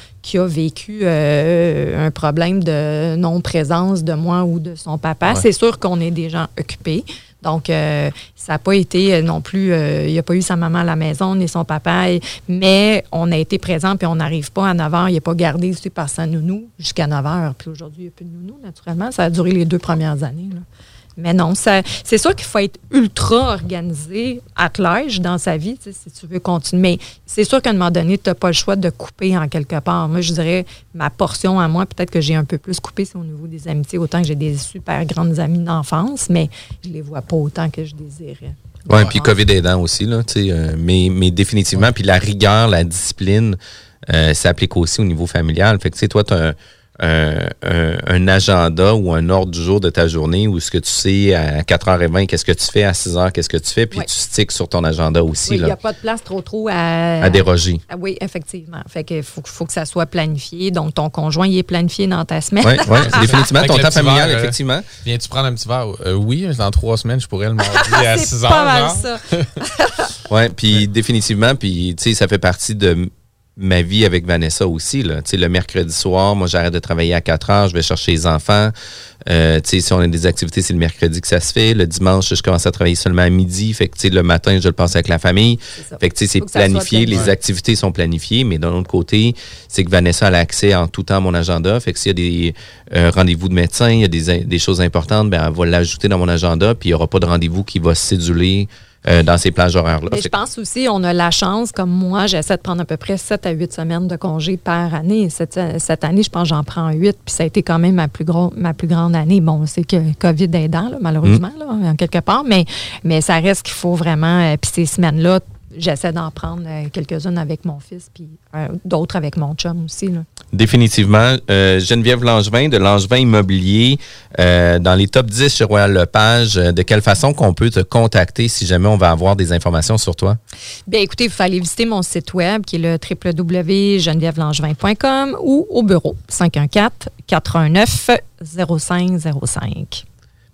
a vécu euh, un problème de non-présence de moi ou de son papa. Ouais. C'est sûr qu'on est des gens occupés. Donc, euh, ça n'a pas été euh, non plus, euh, il n'y a pas eu sa maman à la maison ni son papa, mais on a été présent puis on n'arrive pas à 9 h. Il n'est pas gardé aussi par sa nounou jusqu'à 9 h. Puis aujourd'hui, il n'y a plus de nounou, naturellement. Ça a duré les deux premières années. Mais non, ça- c'est sûr qu'il faut être ultra organisé, attelage dans sa vie, si tu veux continuer. Mais c'est sûr qu'à un moment donné, tu n'as pas le choix de couper en quelque part. Moi, je dirais, ma portion à moi, peut-être que j'ai un peu plus coupé, c'est au niveau des amitiés. Autant que j'ai des super grandes amies d'enfance, mais je les vois pas autant que je désirais. Oui, puis COVID aidant aussi, là, euh, mais, mais définitivement, puis la rigueur, la discipline euh, s'applique aussi au niveau familial. Fait que, tu sais, toi, tu as un, un- un- un agenda ou un ordre du jour de ta journée où ce que tu sais à 4h20, qu'est-ce que tu fais, à 6h, qu'est-ce que tu fais, puis tu sticks sur ton agenda aussi. Oui, il n'y a pas de place trop trop à... À déroger. Ah oui, effectivement. Fait que faut, faut que ça soit planifié. Donc, ton conjoint, il est planifié dans ta semaine. Oui, c'est <laughs> définitivement Avec ton le temps familial, verre, euh, effectivement. Viens-tu prendre un petit verre? Euh, oui, dans trois semaines, je pourrais le mardi <laughs> à C'est 6 heures. pas mal genre. ça. Oui, <laughs> puis définitivement, puis tu sais, ça fait partie de ma vie avec Vanessa aussi. Là. Tu sais, Le mercredi soir, moi, j'arrête de travailler à 4 heures, je vais chercher les enfants. Euh, tu sais, si on a des activités, c'est le mercredi que ça se fait. Le dimanche, je commence à travailler seulement à midi. Fait que le matin, je le passe avec la famille. Fait que c'est planifié, les activités sont planifiées, mais d'un autre côté, c'est que Vanessa a l'accès en tout temps à mon agenda. Fait que s'il y a des euh, rendez-vous de médecin, il y a des, des choses importantes, ben, elle va l'ajouter dans mon agenda, puis il n'y aura pas de rendez-vous qui va céduler euh, dans ces plages horaires-là. Je pense aussi, on a la chance, comme moi, j'essaie de prendre à peu près 7 à 8 semaines de congé par année. Cette, cette année, je pense que j'en prends 8, puis ça a été quand même ma plus, gros, ma plus grande année. Bon, c'est que COVID aidant, là, malheureusement, là, en quelque part, mais, mais ça reste qu'il faut vraiment, euh, puis ces semaines-là, j'essaie d'en prendre euh, quelques-unes avec mon fils, puis euh, d'autres avec mon chum aussi. Là. Définitivement. Euh, Geneviève Langevin de Langevin Immobilier, euh, dans les top 10 chez Royal Lepage, euh, de quelle façon qu'on peut te contacter si jamais on va avoir des informations sur toi? Bien, écoutez, il faut aller visiter mon site web qui est le www.genevièvelangevin.com ou au bureau 514-419-0505.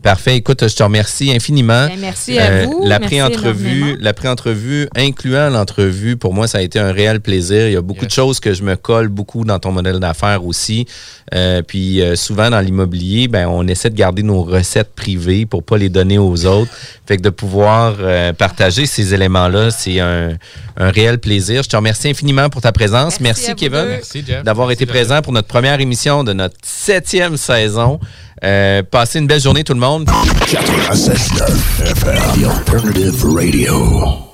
Parfait. Écoute, je te remercie infiniment. Ben, merci à vous. La pré-entrevue, la pré-entrevue, incluant l'entrevue, pour moi, ça a été un réel plaisir. Il y a beaucoup de choses que je me colle beaucoup dans ton modèle d'affaires aussi. Euh, puis euh, souvent dans l'immobilier, ben on essaie de garder nos recettes privées pour pas les donner aux autres. <laughs> Fait que de pouvoir euh, partager ces éléments-là, c'est un, un réel plaisir. Je te remercie infiniment pour ta présence. Merci, Kevin. Merci, Jeff. d'avoir été présent pour notre première émission de notre septième saison. Euh, passez une belle journée tout le monde. 96.9 FM, The Alternative Radio.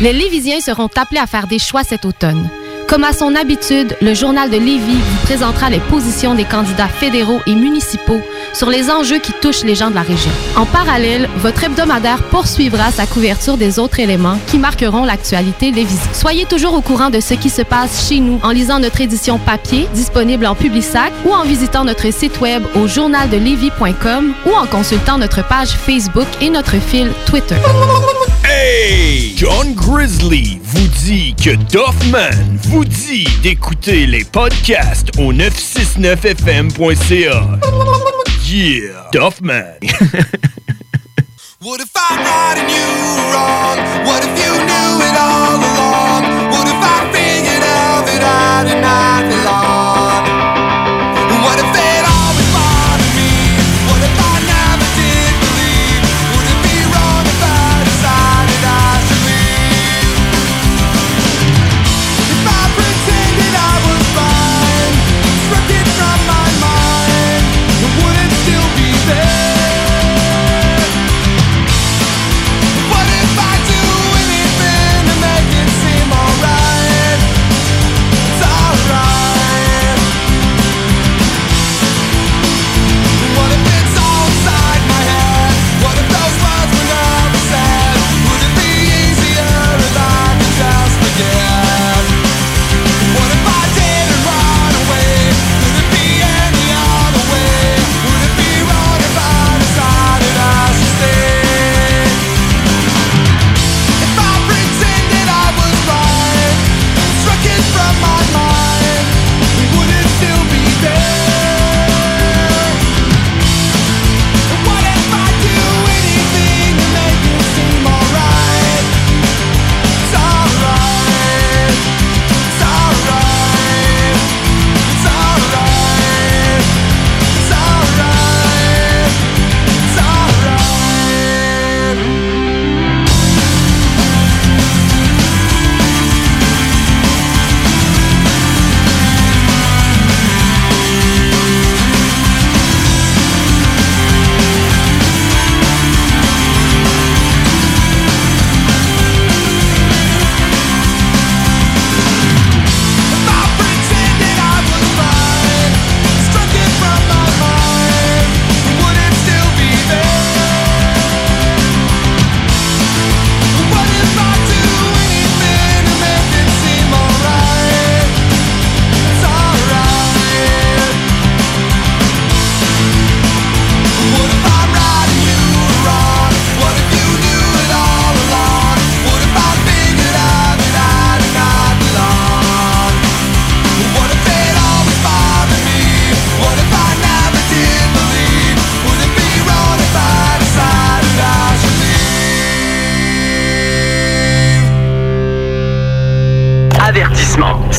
Les Lévisiens seront appelés à faire des choix cet automne. Comme à son habitude, le journal de Lévis vous présentera les positions des candidats fédéraux et municipaux sur les enjeux qui touchent les gens de la région. En parallèle, votre hebdomadaire poursuivra sa couverture des autres éléments qui marqueront l'actualité lévisienne. Soyez toujours au courant de ce qui se passe chez nous en lisant notre édition papier disponible en Publisac ou en visitant notre site web au journaldelevis.com ou en consultant notre page Facebook et notre fil Twitter. John Grizzly vous dit que Doffman vous dit d'écouter les podcasts au 969fm.ca. Yeah! Doffman! <laughs> What if I'm right and you wrong? What if you knew it all along? What if I figured out that I did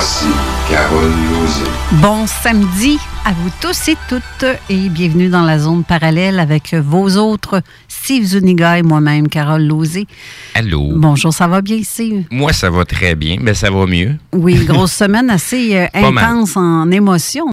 Voici Carole Lozé. Bon samedi à vous tous et toutes et bienvenue dans la zone parallèle avec vos autres Steve Zuniga et moi-même, Carole Lozé. Allô? Bonjour, ça va bien, Steve? Moi, ça va très bien, mais ça va mieux. Oui, <laughs> grosse semaine assez euh, intense en émotion.